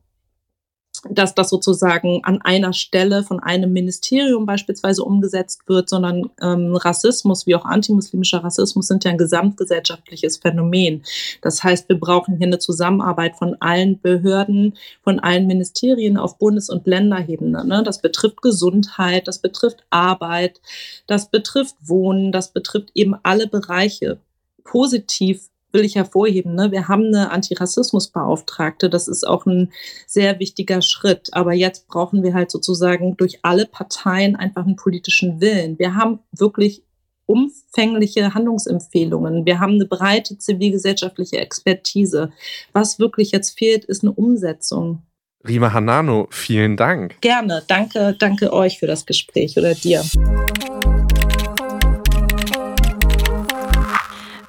dass das sozusagen an einer Stelle von einem Ministerium beispielsweise umgesetzt wird, sondern ähm, Rassismus wie auch antimuslimischer Rassismus sind ja ein gesamtgesellschaftliches Phänomen. Das heißt, wir brauchen hier eine Zusammenarbeit von allen Behörden, von allen Ministerien auf Bundes- und Länderebene. Ne? Das betrifft Gesundheit, das betrifft Arbeit, das betrifft Wohnen, das betrifft eben alle Bereiche positiv will ich hervorheben. Ne? Wir haben eine Antirassismusbeauftragte. Das ist auch ein sehr wichtiger Schritt. Aber jetzt brauchen wir halt sozusagen durch alle Parteien einfach einen politischen Willen. Wir haben wirklich umfängliche Handlungsempfehlungen. Wir haben eine breite zivilgesellschaftliche Expertise. Was wirklich jetzt fehlt, ist eine Umsetzung. Rima Hanano, vielen Dank. Gerne. Danke, danke euch für das Gespräch oder dir.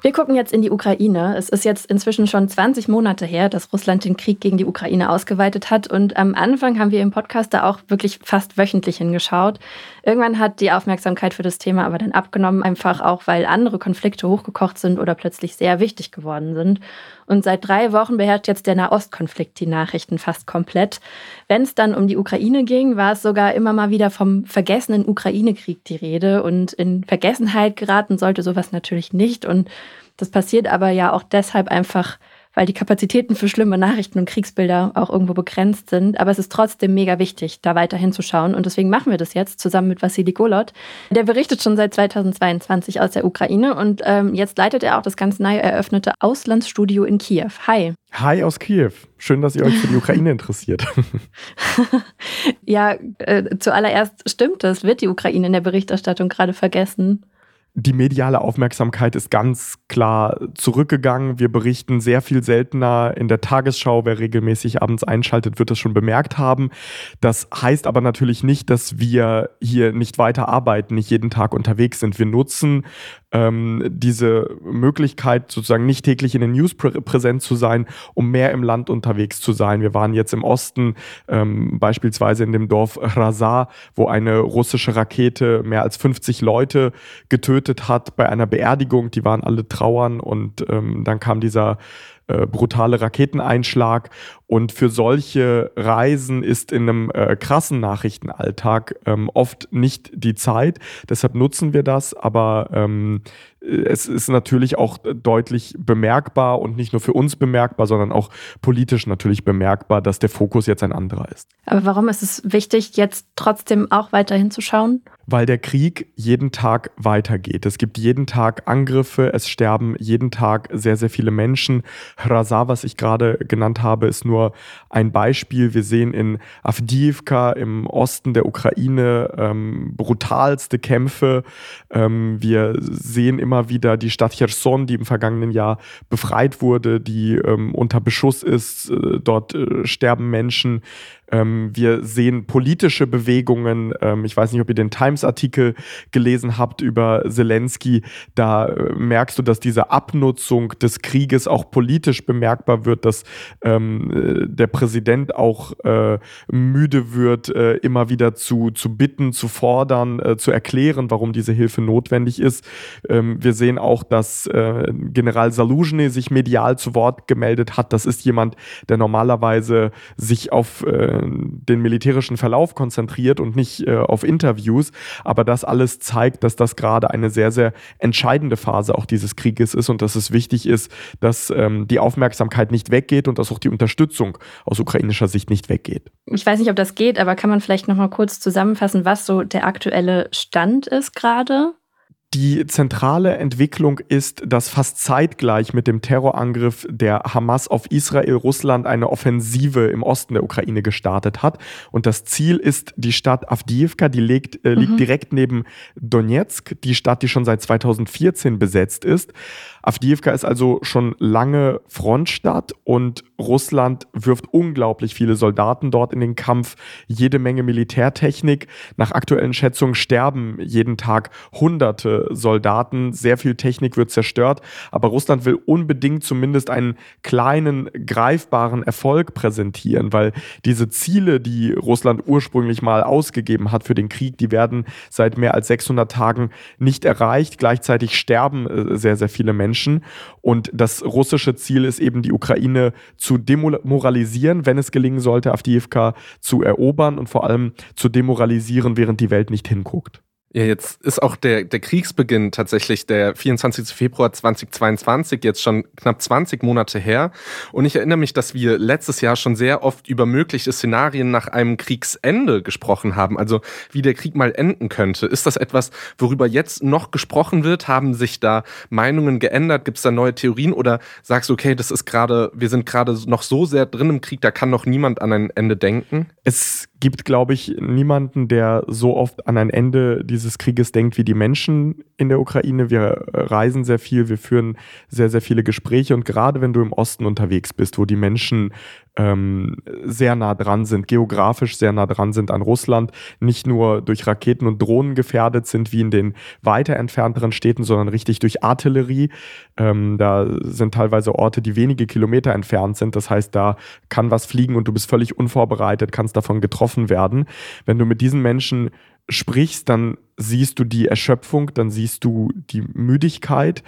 Wir gucken jetzt in die Ukraine. Es ist jetzt inzwischen schon 20 Monate her, dass Russland den Krieg gegen die Ukraine ausgeweitet hat. Und am Anfang haben wir im Podcast da auch wirklich fast wöchentlich hingeschaut. Irgendwann hat die Aufmerksamkeit für das Thema aber dann abgenommen, einfach auch, weil andere Konflikte hochgekocht sind oder plötzlich sehr wichtig geworden sind. Und seit drei Wochen beherrscht jetzt der Nahostkonflikt die Nachrichten fast komplett. Wenn es dann um die Ukraine ging, war es sogar immer mal wieder vom vergessenen Ukraine-Krieg die Rede. Und in Vergessenheit geraten sollte sowas natürlich nicht. Und das passiert aber ja auch deshalb einfach, weil die Kapazitäten für schlimme Nachrichten und Kriegsbilder auch irgendwo begrenzt sind. Aber es ist trotzdem mega wichtig, da weiter hinzuschauen. Und deswegen machen wir das jetzt zusammen mit Vassili Golot. Der berichtet schon seit 2022 aus der Ukraine und ähm, jetzt leitet er auch das ganz neu eröffnete Auslandsstudio in Kiew. Hi. Hi aus Kiew. Schön, dass ihr euch für die Ukraine interessiert. ja, äh, zuallererst stimmt das. Wird die Ukraine in der Berichterstattung gerade vergessen? Die mediale Aufmerksamkeit ist ganz klar zurückgegangen. Wir berichten sehr viel seltener in der Tagesschau. Wer regelmäßig abends einschaltet, wird das schon bemerkt haben. Das heißt aber natürlich nicht, dass wir hier nicht weiter arbeiten, nicht jeden Tag unterwegs sind. Wir nutzen ähm, diese Möglichkeit, sozusagen nicht täglich in den News prä präsent zu sein, um mehr im Land unterwegs zu sein. Wir waren jetzt im Osten, ähm, beispielsweise in dem Dorf Razar, wo eine russische Rakete mehr als 50 Leute getötet hat bei einer Beerdigung. Die waren alle trauern und ähm, dann kam dieser äh, brutale Raketeneinschlag. Und für solche Reisen ist in einem äh, krassen Nachrichtenalltag ähm, oft nicht die Zeit. Deshalb nutzen wir das. Aber ähm, es ist natürlich auch deutlich bemerkbar und nicht nur für uns bemerkbar, sondern auch politisch natürlich bemerkbar, dass der Fokus jetzt ein anderer ist. Aber warum ist es wichtig, jetzt trotzdem auch weiterhin zu schauen? Weil der Krieg jeden Tag weitergeht. Es gibt jeden Tag Angriffe, es sterben jeden Tag sehr, sehr viele Menschen. Razar, was ich gerade genannt habe, ist nur ein Beispiel. Wir sehen in Avdiivka im Osten der Ukraine ähm, brutalste Kämpfe. Ähm, wir sehen immer wieder die Stadt Cherson, die im vergangenen Jahr befreit wurde, die ähm, unter Beschuss ist. Äh, dort äh, sterben Menschen. Ähm, wir sehen politische Bewegungen. Ähm, ich weiß nicht, ob ihr den Times-Artikel gelesen habt über Zelensky. Da äh, merkst du, dass diese Abnutzung des Krieges auch politisch bemerkbar wird, dass ähm, äh, der Präsident auch äh, müde wird, äh, immer wieder zu, zu bitten, zu fordern, äh, zu erklären, warum diese Hilfe notwendig ist. Ähm, wir sehen auch, dass äh, General Saluzhny sich medial zu Wort gemeldet hat. Das ist jemand, der normalerweise sich auf den militärischen Verlauf konzentriert und nicht äh, auf Interviews. Aber das alles zeigt, dass das gerade eine sehr, sehr entscheidende Phase auch dieses Krieges ist und dass es wichtig ist, dass ähm, die Aufmerksamkeit nicht weggeht und dass auch die Unterstützung aus ukrainischer Sicht nicht weggeht. Ich weiß nicht, ob das geht, aber kann man vielleicht noch mal kurz zusammenfassen, was so der aktuelle Stand ist gerade? Die zentrale Entwicklung ist, dass fast zeitgleich mit dem Terrorangriff der Hamas auf Israel Russland eine Offensive im Osten der Ukraine gestartet hat. Und das Ziel ist die Stadt Avdiivka, die liegt, äh, liegt mhm. direkt neben Donetsk, die Stadt, die schon seit 2014 besetzt ist. Avdiivka ist also schon lange Frontstadt und Russland wirft unglaublich viele Soldaten dort in den Kampf, jede Menge Militärtechnik. Nach aktuellen Schätzungen sterben jeden Tag Hunderte Soldaten, sehr viel Technik wird zerstört, aber Russland will unbedingt zumindest einen kleinen, greifbaren Erfolg präsentieren, weil diese Ziele, die Russland ursprünglich mal ausgegeben hat für den Krieg, die werden seit mehr als 600 Tagen nicht erreicht. Gleichzeitig sterben äh, sehr, sehr viele Menschen. Und das russische Ziel ist eben, die Ukraine zu demoralisieren, wenn es gelingen sollte, Avdiivka zu erobern und vor allem zu demoralisieren, während die Welt nicht hinguckt. Ja, jetzt ist auch der, der Kriegsbeginn tatsächlich der 24. Februar 2022, jetzt schon knapp 20 Monate her. Und ich erinnere mich, dass wir letztes Jahr schon sehr oft über mögliche Szenarien nach einem Kriegsende gesprochen haben, also wie der Krieg mal enden könnte. Ist das etwas, worüber jetzt noch gesprochen wird? Haben sich da Meinungen geändert? Gibt es da neue Theorien? Oder sagst du, okay, das ist gerade, wir sind gerade noch so sehr drin im Krieg, da kann noch niemand an ein Ende denken? Es gibt, glaube ich, niemanden, der so oft an ein Ende dieses Krieges denkt wie die Menschen in der Ukraine. Wir reisen sehr viel, wir führen sehr, sehr viele Gespräche und gerade wenn du im Osten unterwegs bist, wo die Menschen ähm, sehr nah dran sind, geografisch sehr nah dran sind an Russland, nicht nur durch Raketen und Drohnen gefährdet sind wie in den weiter entfernteren Städten, sondern richtig durch Artillerie. Ähm, da sind teilweise Orte, die wenige Kilometer entfernt sind. Das heißt, da kann was fliegen und du bist völlig unvorbereitet, kannst davon getroffen werden. Wenn du mit diesen Menschen sprichst, dann siehst du die Erschöpfung, dann siehst du die Müdigkeit,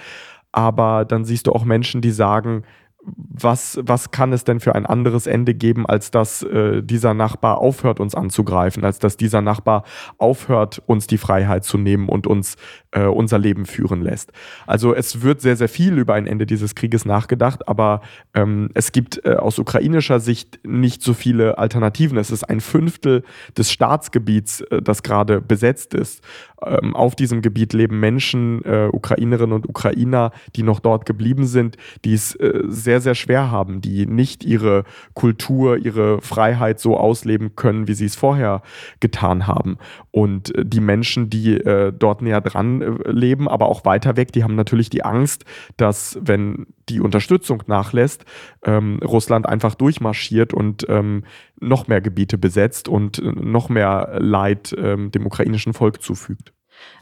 aber dann siehst du auch Menschen, die sagen, was, was kann es denn für ein anderes Ende geben, als dass äh, dieser Nachbar aufhört, uns anzugreifen, als dass dieser Nachbar aufhört, uns die Freiheit zu nehmen und uns äh, unser Leben führen lässt. Also es wird sehr, sehr viel über ein Ende dieses Krieges nachgedacht, aber ähm, es gibt äh, aus ukrainischer Sicht nicht so viele Alternativen. Es ist ein Fünftel des Staatsgebiets, äh, das gerade besetzt ist. Ähm, auf diesem Gebiet leben Menschen, äh, Ukrainerinnen und Ukrainer, die noch dort geblieben sind, die es äh, sehr, sehr schwer haben, die nicht ihre Kultur, ihre Freiheit so ausleben können, wie sie es vorher getan haben. Und die Menschen, die dort näher dran äh, leben, aber auch weiter weg, die haben natürlich die Angst, dass wenn die Unterstützung nachlässt, ähm, Russland einfach durchmarschiert und ähm, noch mehr Gebiete besetzt und äh, noch mehr Leid ähm, dem ukrainischen Volk zufügt.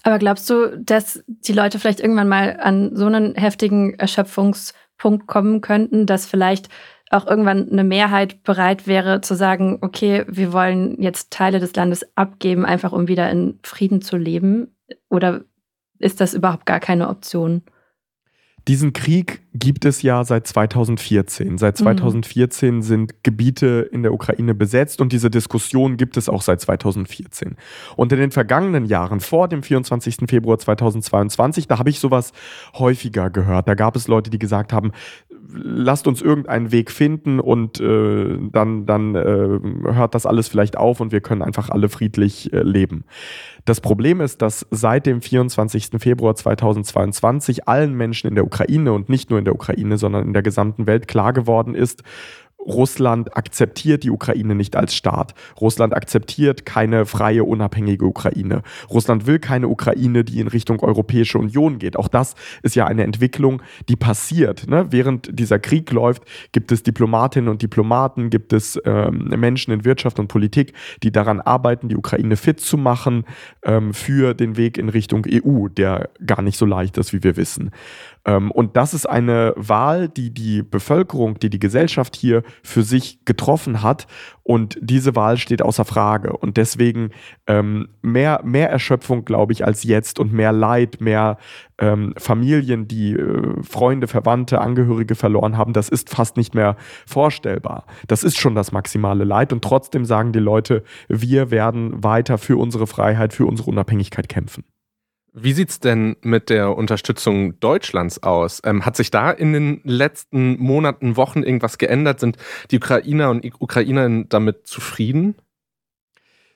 Aber glaubst du, dass die Leute vielleicht irgendwann mal an so einen heftigen Erschöpfungspunkt kommen könnten, dass vielleicht auch irgendwann eine Mehrheit bereit wäre zu sagen, okay, wir wollen jetzt Teile des Landes abgeben, einfach um wieder in Frieden zu leben? Oder ist das überhaupt gar keine Option? Diesen Krieg gibt es ja seit 2014. Seit 2014 mhm. sind Gebiete in der Ukraine besetzt und diese Diskussion gibt es auch seit 2014. Und in den vergangenen Jahren, vor dem 24. Februar 2022, da habe ich sowas häufiger gehört. Da gab es Leute, die gesagt haben, lasst uns irgendeinen Weg finden und äh, dann, dann äh, hört das alles vielleicht auf und wir können einfach alle friedlich äh, leben. Das Problem ist, dass seit dem 24. Februar 2022 allen Menschen in der Ukraine und nicht nur in der Ukraine, sondern in der gesamten Welt klar geworden ist, Russland akzeptiert die Ukraine nicht als Staat. Russland akzeptiert keine freie, unabhängige Ukraine. Russland will keine Ukraine, die in Richtung Europäische Union geht. Auch das ist ja eine Entwicklung, die passiert. Ne? Während dieser Krieg läuft, gibt es Diplomatinnen und Diplomaten, gibt es ähm, Menschen in Wirtschaft und Politik, die daran arbeiten, die Ukraine fit zu machen ähm, für den Weg in Richtung EU, der gar nicht so leicht ist, wie wir wissen. Ähm, und das ist eine Wahl, die die Bevölkerung, die die Gesellschaft hier für sich getroffen hat. Und diese Wahl steht außer Frage. Und deswegen ähm, mehr, mehr Erschöpfung, glaube ich, als jetzt und mehr Leid, mehr ähm, Familien, die äh, Freunde, Verwandte, Angehörige verloren haben, das ist fast nicht mehr vorstellbar. Das ist schon das maximale Leid. Und trotzdem sagen die Leute, wir werden weiter für unsere Freiheit, für unsere Unabhängigkeit kämpfen. Wie sieht es denn mit der Unterstützung Deutschlands aus? Ähm, hat sich da in den letzten Monaten, Wochen irgendwas geändert? Sind die Ukrainer und Ukrainer damit zufrieden?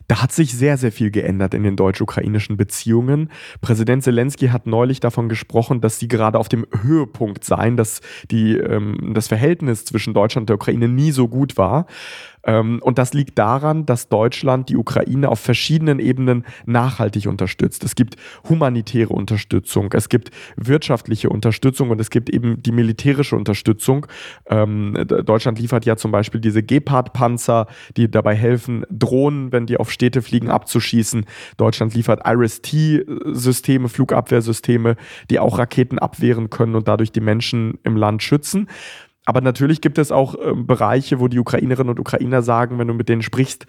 Da hat sich sehr, sehr viel geändert in den deutsch-ukrainischen Beziehungen. Präsident Zelensky hat neulich davon gesprochen, dass sie gerade auf dem Höhepunkt seien, dass die, ähm, das Verhältnis zwischen Deutschland und der Ukraine nie so gut war. Ähm, und das liegt daran, dass Deutschland die Ukraine auf verschiedenen Ebenen nachhaltig unterstützt. Es gibt humanitäre Unterstützung, es gibt wirtschaftliche Unterstützung und es gibt eben die militärische Unterstützung. Ähm, Deutschland liefert ja zum Beispiel diese Gepard-Panzer, die dabei helfen, Drohnen, wenn die auf Städte fliegen, abzuschießen. Deutschland liefert Iris-T-Systeme, Flugabwehrsysteme, die auch Raketen abwehren können und dadurch die Menschen im Land schützen. Aber natürlich gibt es auch äh, Bereiche, wo die Ukrainerinnen und Ukrainer sagen, wenn du mit denen sprichst,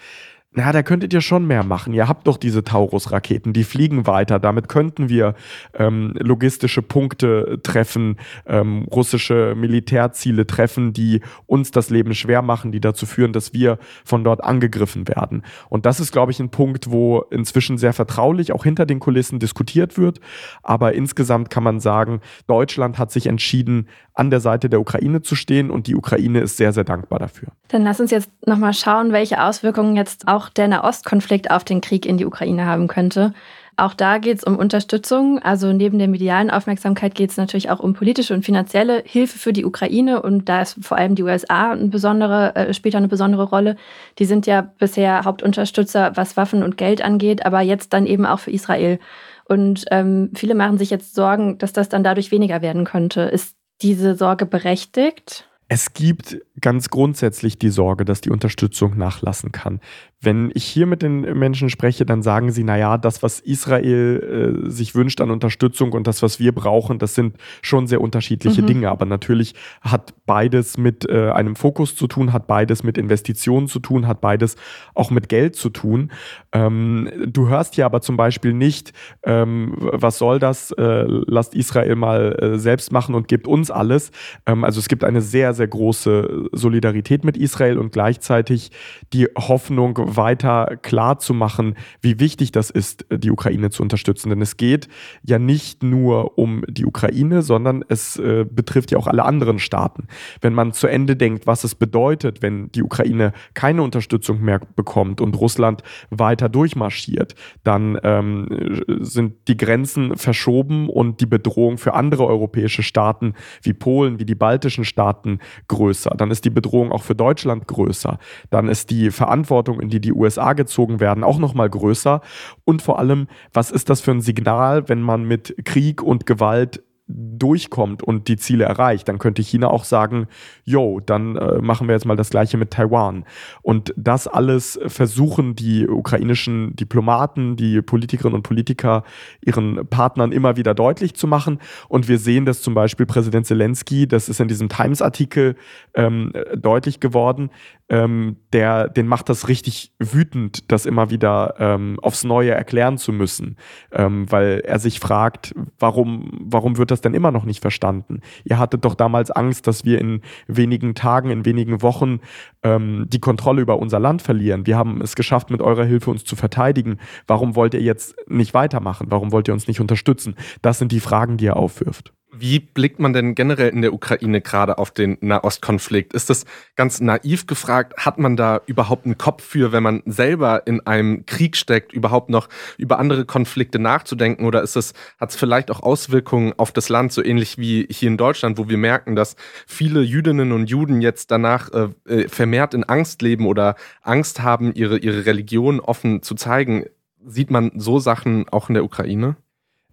na, da könntet ihr schon mehr machen. Ihr habt doch diese Taurus-Raketen, die fliegen weiter. Damit könnten wir ähm, logistische Punkte treffen, ähm, russische Militärziele treffen, die uns das Leben schwer machen, die dazu führen, dass wir von dort angegriffen werden. Und das ist, glaube ich, ein Punkt, wo inzwischen sehr vertraulich auch hinter den Kulissen diskutiert wird. Aber insgesamt kann man sagen, Deutschland hat sich entschieden, an der Seite der Ukraine zu stehen und die Ukraine ist sehr, sehr dankbar dafür. Dann lass uns jetzt nochmal schauen, welche Auswirkungen jetzt auch der Nahostkonflikt auf den Krieg in die Ukraine haben könnte. Auch da geht es um Unterstützung. Also neben der medialen Aufmerksamkeit geht es natürlich auch um politische und finanzielle Hilfe für die Ukraine. Und da ist vor allem die USA eine besondere, äh, spielt eine besondere Rolle. Die sind ja bisher Hauptunterstützer, was Waffen und Geld angeht, aber jetzt dann eben auch für Israel. Und ähm, viele machen sich jetzt Sorgen, dass das dann dadurch weniger werden könnte. Ist diese Sorge berechtigt? Es gibt ganz grundsätzlich die Sorge, dass die Unterstützung nachlassen kann. Wenn ich hier mit den Menschen spreche, dann sagen sie, naja, das, was Israel äh, sich wünscht an Unterstützung und das, was wir brauchen, das sind schon sehr unterschiedliche mhm. Dinge. Aber natürlich hat beides mit äh, einem Fokus zu tun, hat beides mit Investitionen zu tun, hat beides auch mit Geld zu tun. Ähm, du hörst hier aber zum Beispiel nicht, ähm, was soll das, äh, lasst Israel mal äh, selbst machen und gebt uns alles. Ähm, also es gibt eine sehr, sehr große Solidarität mit Israel und gleichzeitig die Hoffnung, weiter klar zu machen, wie wichtig das ist, die Ukraine zu unterstützen. Denn es geht ja nicht nur um die Ukraine, sondern es äh, betrifft ja auch alle anderen Staaten. Wenn man zu Ende denkt, was es bedeutet, wenn die Ukraine keine Unterstützung mehr bekommt und Russland weiter durchmarschiert, dann ähm, sind die Grenzen verschoben und die Bedrohung für andere europäische Staaten wie Polen, wie die baltischen Staaten größer. Dann ist die Bedrohung auch für Deutschland größer. Dann ist die Verantwortung, in die die USA gezogen werden, auch noch mal größer. Und vor allem, was ist das für ein Signal, wenn man mit Krieg und Gewalt durchkommt und die Ziele erreicht, dann könnte China auch sagen, yo, dann äh, machen wir jetzt mal das gleiche mit Taiwan. Und das alles versuchen die ukrainischen Diplomaten, die Politikerinnen und Politiker ihren Partnern immer wieder deutlich zu machen. Und wir sehen dass zum Beispiel Präsident Zelensky, das ist in diesem Times-Artikel ähm, deutlich geworden, ähm, der, den macht das richtig wütend, das immer wieder ähm, aufs Neue erklären zu müssen, ähm, weil er sich fragt, warum, warum wird das denn immer noch nicht verstanden? Ihr hattet doch damals Angst, dass wir in wenigen Tagen, in wenigen Wochen ähm, die Kontrolle über unser Land verlieren. Wir haben es geschafft, mit eurer Hilfe uns zu verteidigen. Warum wollt ihr jetzt nicht weitermachen? Warum wollt ihr uns nicht unterstützen? Das sind die Fragen, die er aufwirft. Wie blickt man denn generell in der Ukraine gerade auf den Nahostkonflikt? Ist das ganz naiv gefragt? Hat man da überhaupt einen Kopf für, wenn man selber in einem Krieg steckt, überhaupt noch über andere Konflikte nachzudenken? Oder ist es, hat es vielleicht auch Auswirkungen auf das Land, so ähnlich wie hier in Deutschland, wo wir merken, dass viele Jüdinnen und Juden jetzt danach äh, äh vermehrt in Angst leben oder Angst haben, ihre, ihre Religion offen zu zeigen? Sieht man so Sachen auch in der Ukraine?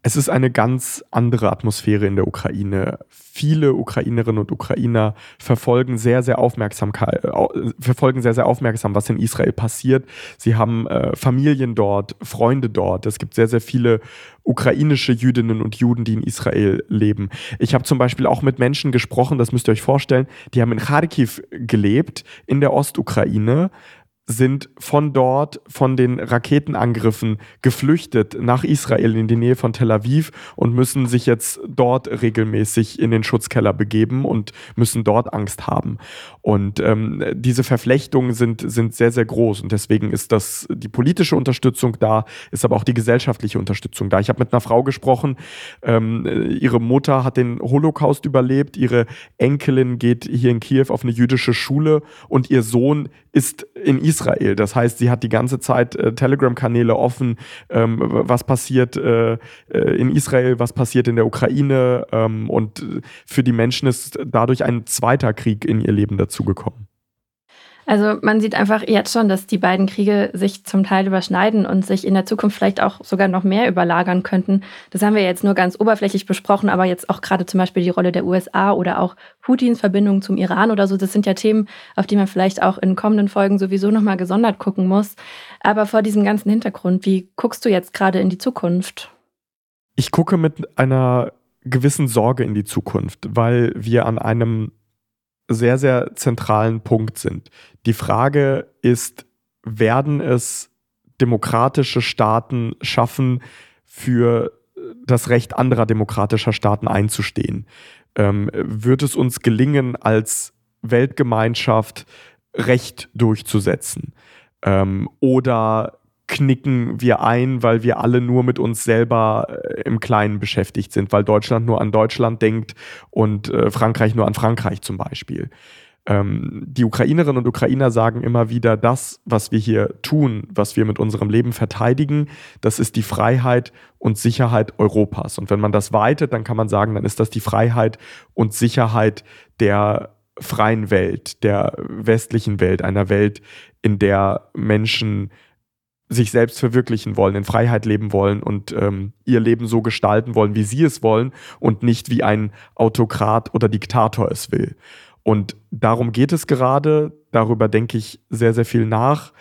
Es ist eine ganz andere Atmosphäre in der Ukraine. Viele Ukrainerinnen und Ukrainer verfolgen sehr, sehr aufmerksam, äh, verfolgen sehr, sehr aufmerksam, was in Israel passiert. Sie haben äh, Familien dort, Freunde dort. Es gibt sehr, sehr viele ukrainische Jüdinnen und Juden, die in Israel leben. Ich habe zum Beispiel auch mit Menschen gesprochen, das müsst ihr euch vorstellen, die haben in Kharkiv gelebt, in der Ostukraine sind von dort, von den Raketenangriffen geflüchtet nach Israel in die Nähe von Tel Aviv und müssen sich jetzt dort regelmäßig in den Schutzkeller begeben und müssen dort Angst haben. Und ähm, diese Verflechtungen sind, sind sehr, sehr groß. Und deswegen ist das die politische Unterstützung da, ist aber auch die gesellschaftliche Unterstützung da. Ich habe mit einer Frau gesprochen, ähm, ihre Mutter hat den Holocaust überlebt, ihre Enkelin geht hier in Kiew auf eine jüdische Schule und ihr Sohn ist in Israel. Das heißt, sie hat die ganze Zeit äh, Telegram-Kanäle offen, ähm, was passiert äh, äh, in Israel, was passiert in der Ukraine. Ähm, und für die Menschen ist dadurch ein zweiter Krieg in ihr Leben dazugekommen. Also man sieht einfach jetzt schon, dass die beiden Kriege sich zum Teil überschneiden und sich in der Zukunft vielleicht auch sogar noch mehr überlagern könnten. Das haben wir jetzt nur ganz oberflächlich besprochen, aber jetzt auch gerade zum Beispiel die Rolle der USA oder auch Putins Verbindung zum Iran oder so. Das sind ja Themen, auf die man vielleicht auch in kommenden Folgen sowieso nochmal gesondert gucken muss. Aber vor diesem ganzen Hintergrund, wie guckst du jetzt gerade in die Zukunft? Ich gucke mit einer gewissen Sorge in die Zukunft, weil wir an einem sehr, sehr zentralen Punkt sind. Die Frage ist, werden es demokratische Staaten schaffen, für das Recht anderer demokratischer Staaten einzustehen? Ähm, wird es uns gelingen, als Weltgemeinschaft Recht durchzusetzen? Ähm, oder knicken wir ein, weil wir alle nur mit uns selber äh, im Kleinen beschäftigt sind, weil Deutschland nur an Deutschland denkt und äh, Frankreich nur an Frankreich zum Beispiel. Ähm, die Ukrainerinnen und Ukrainer sagen immer wieder, das, was wir hier tun, was wir mit unserem Leben verteidigen, das ist die Freiheit und Sicherheit Europas. Und wenn man das weitet, dann kann man sagen, dann ist das die Freiheit und Sicherheit der freien Welt, der westlichen Welt, einer Welt, in der Menschen sich selbst verwirklichen wollen, in Freiheit leben wollen und ähm, ihr Leben so gestalten wollen, wie sie es wollen und nicht wie ein Autokrat oder Diktator es will. Und darum geht es gerade. Darüber denke ich sehr, sehr viel nach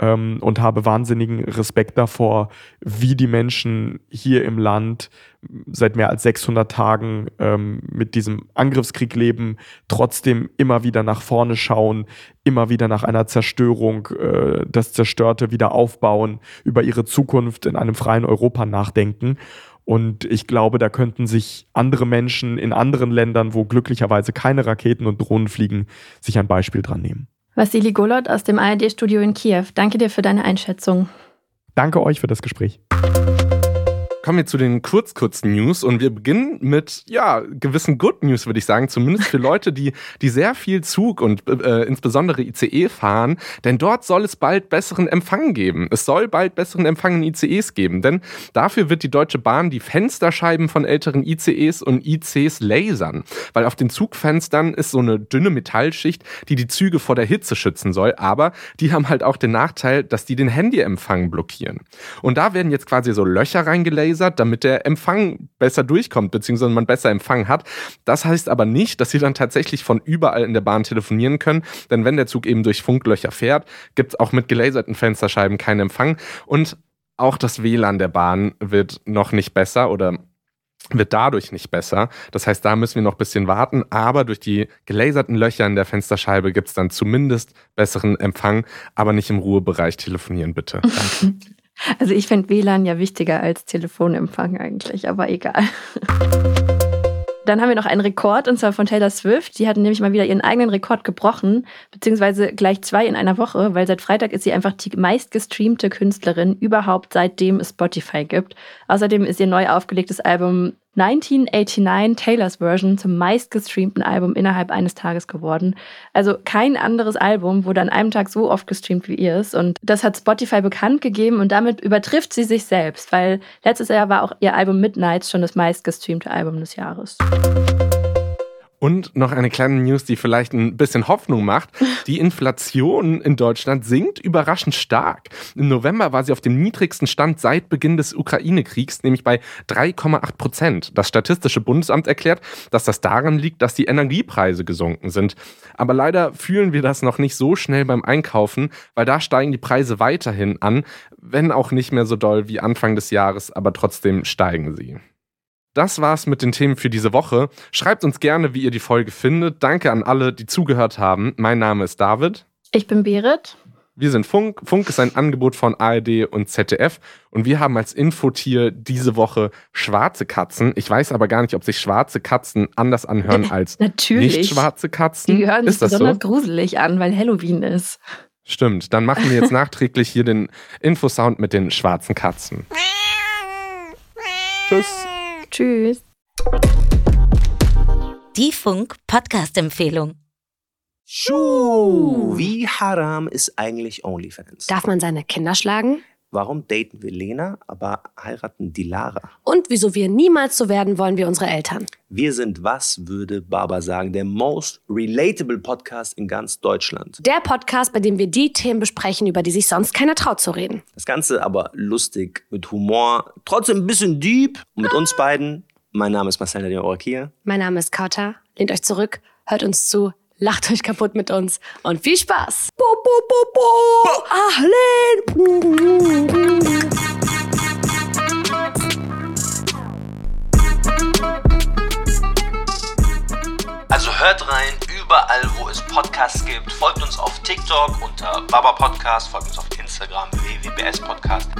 ähm, und habe wahnsinnigen Respekt davor, wie die Menschen hier im Land seit mehr als 600 Tagen ähm, mit diesem Angriffskrieg leben, trotzdem immer wieder nach vorne schauen, immer wieder nach einer Zerstörung, äh, das Zerstörte wieder aufbauen, über ihre Zukunft in einem freien Europa nachdenken. Und ich glaube, da könnten sich andere Menschen in anderen Ländern, wo glücklicherweise keine Raketen und Drohnen fliegen, sich ein Beispiel dran nehmen. Vassili Golot aus dem ARD-Studio in Kiew. Danke dir für deine Einschätzung. Danke euch für das Gespräch kommen wir zu den Kurz-Kurz-News und wir beginnen mit, ja, gewissen Good News, würde ich sagen, zumindest für Leute, die, die sehr viel Zug und äh, insbesondere ICE fahren, denn dort soll es bald besseren Empfang geben. Es soll bald besseren Empfang in ICEs geben, denn dafür wird die Deutsche Bahn die Fensterscheiben von älteren ICEs und ICs lasern, weil auf den Zugfenstern ist so eine dünne Metallschicht, die die Züge vor der Hitze schützen soll, aber die haben halt auch den Nachteil, dass die den Handyempfang blockieren. Und da werden jetzt quasi so Löcher reingelasert, gelasert, damit der Empfang besser durchkommt, beziehungsweise man besser Empfang hat. Das heißt aber nicht, dass Sie dann tatsächlich von überall in der Bahn telefonieren können, denn wenn der Zug eben durch Funklöcher fährt, gibt es auch mit gelaserten Fensterscheiben keinen Empfang. Und auch das WLAN der Bahn wird noch nicht besser oder wird dadurch nicht besser. Das heißt, da müssen wir noch ein bisschen warten, aber durch die gelaserten Löcher in der Fensterscheibe gibt es dann zumindest besseren Empfang, aber nicht im Ruhebereich telefonieren, bitte. Danke. Also ich fände WLAN ja wichtiger als Telefonempfang eigentlich, aber egal. Dann haben wir noch einen Rekord, und zwar von Taylor Swift. Die hat nämlich mal wieder ihren eigenen Rekord gebrochen, beziehungsweise gleich zwei in einer Woche, weil seit Freitag ist sie einfach die meistgestreamte Künstlerin überhaupt, seitdem es Spotify gibt. Außerdem ist ihr neu aufgelegtes Album 1989 Taylors Version zum meistgestreamten Album innerhalb eines Tages geworden. Also kein anderes Album wurde an einem Tag so oft gestreamt wie ihrs. Und das hat Spotify bekannt gegeben und damit übertrifft sie sich selbst, weil letztes Jahr war auch ihr Album Midnights schon das meistgestreamte Album des Jahres. Und noch eine kleine News, die vielleicht ein bisschen Hoffnung macht. Die Inflation in Deutschland sinkt überraschend stark. Im November war sie auf dem niedrigsten Stand seit Beginn des Ukraine-Kriegs, nämlich bei 3,8 Prozent. Das Statistische Bundesamt erklärt, dass das daran liegt, dass die Energiepreise gesunken sind. Aber leider fühlen wir das noch nicht so schnell beim Einkaufen, weil da steigen die Preise weiterhin an, wenn auch nicht mehr so doll wie Anfang des Jahres, aber trotzdem steigen sie. Das war's mit den Themen für diese Woche. Schreibt uns gerne, wie ihr die Folge findet. Danke an alle, die zugehört haben. Mein Name ist David. Ich bin Berit. Wir sind Funk. Funk ist ein Angebot von ARD und ZDF. Und wir haben als Infotier diese Woche schwarze Katzen. Ich weiß aber gar nicht, ob sich schwarze Katzen anders anhören als Natürlich. nicht schwarze Katzen. Die hören sich besonders so? gruselig an, weil Halloween ist. Stimmt. Dann machen wir jetzt nachträglich hier den Infosound mit den schwarzen Katzen. Tschüss. Tschüss. Die Funk-Podcast-Empfehlung. Schuh, wie haram ist eigentlich OnlyFans? Darf man seine Kinder schlagen? Warum daten wir Lena, aber heiraten die Lara? Und wieso wir niemals so werden wollen wie unsere Eltern? Wir sind, was würde Baba sagen, der most relatable Podcast in ganz Deutschland. Der Podcast, bei dem wir die Themen besprechen, über die sich sonst keiner traut zu reden. Das Ganze aber lustig, mit Humor, trotzdem ein bisschen deep. Und mit uns beiden, mein Name ist Marcel Nadine Orakia. Mein Name ist Kauta. Lehnt euch zurück, hört uns zu lacht euch kaputt mit uns und viel Spaß. Bo, bo, bo, bo. Ahlen. Also hört rein, überall wo es Podcasts gibt. Folgt uns auf TikTok unter Baba Podcast, folgt uns auf Instagram www.bs Podcast.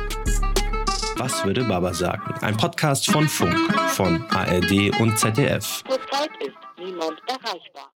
Was würde Baba sagen? Ein Podcast von Funk, von ARD und ZDF. Zurzeit ist niemand erreichbar.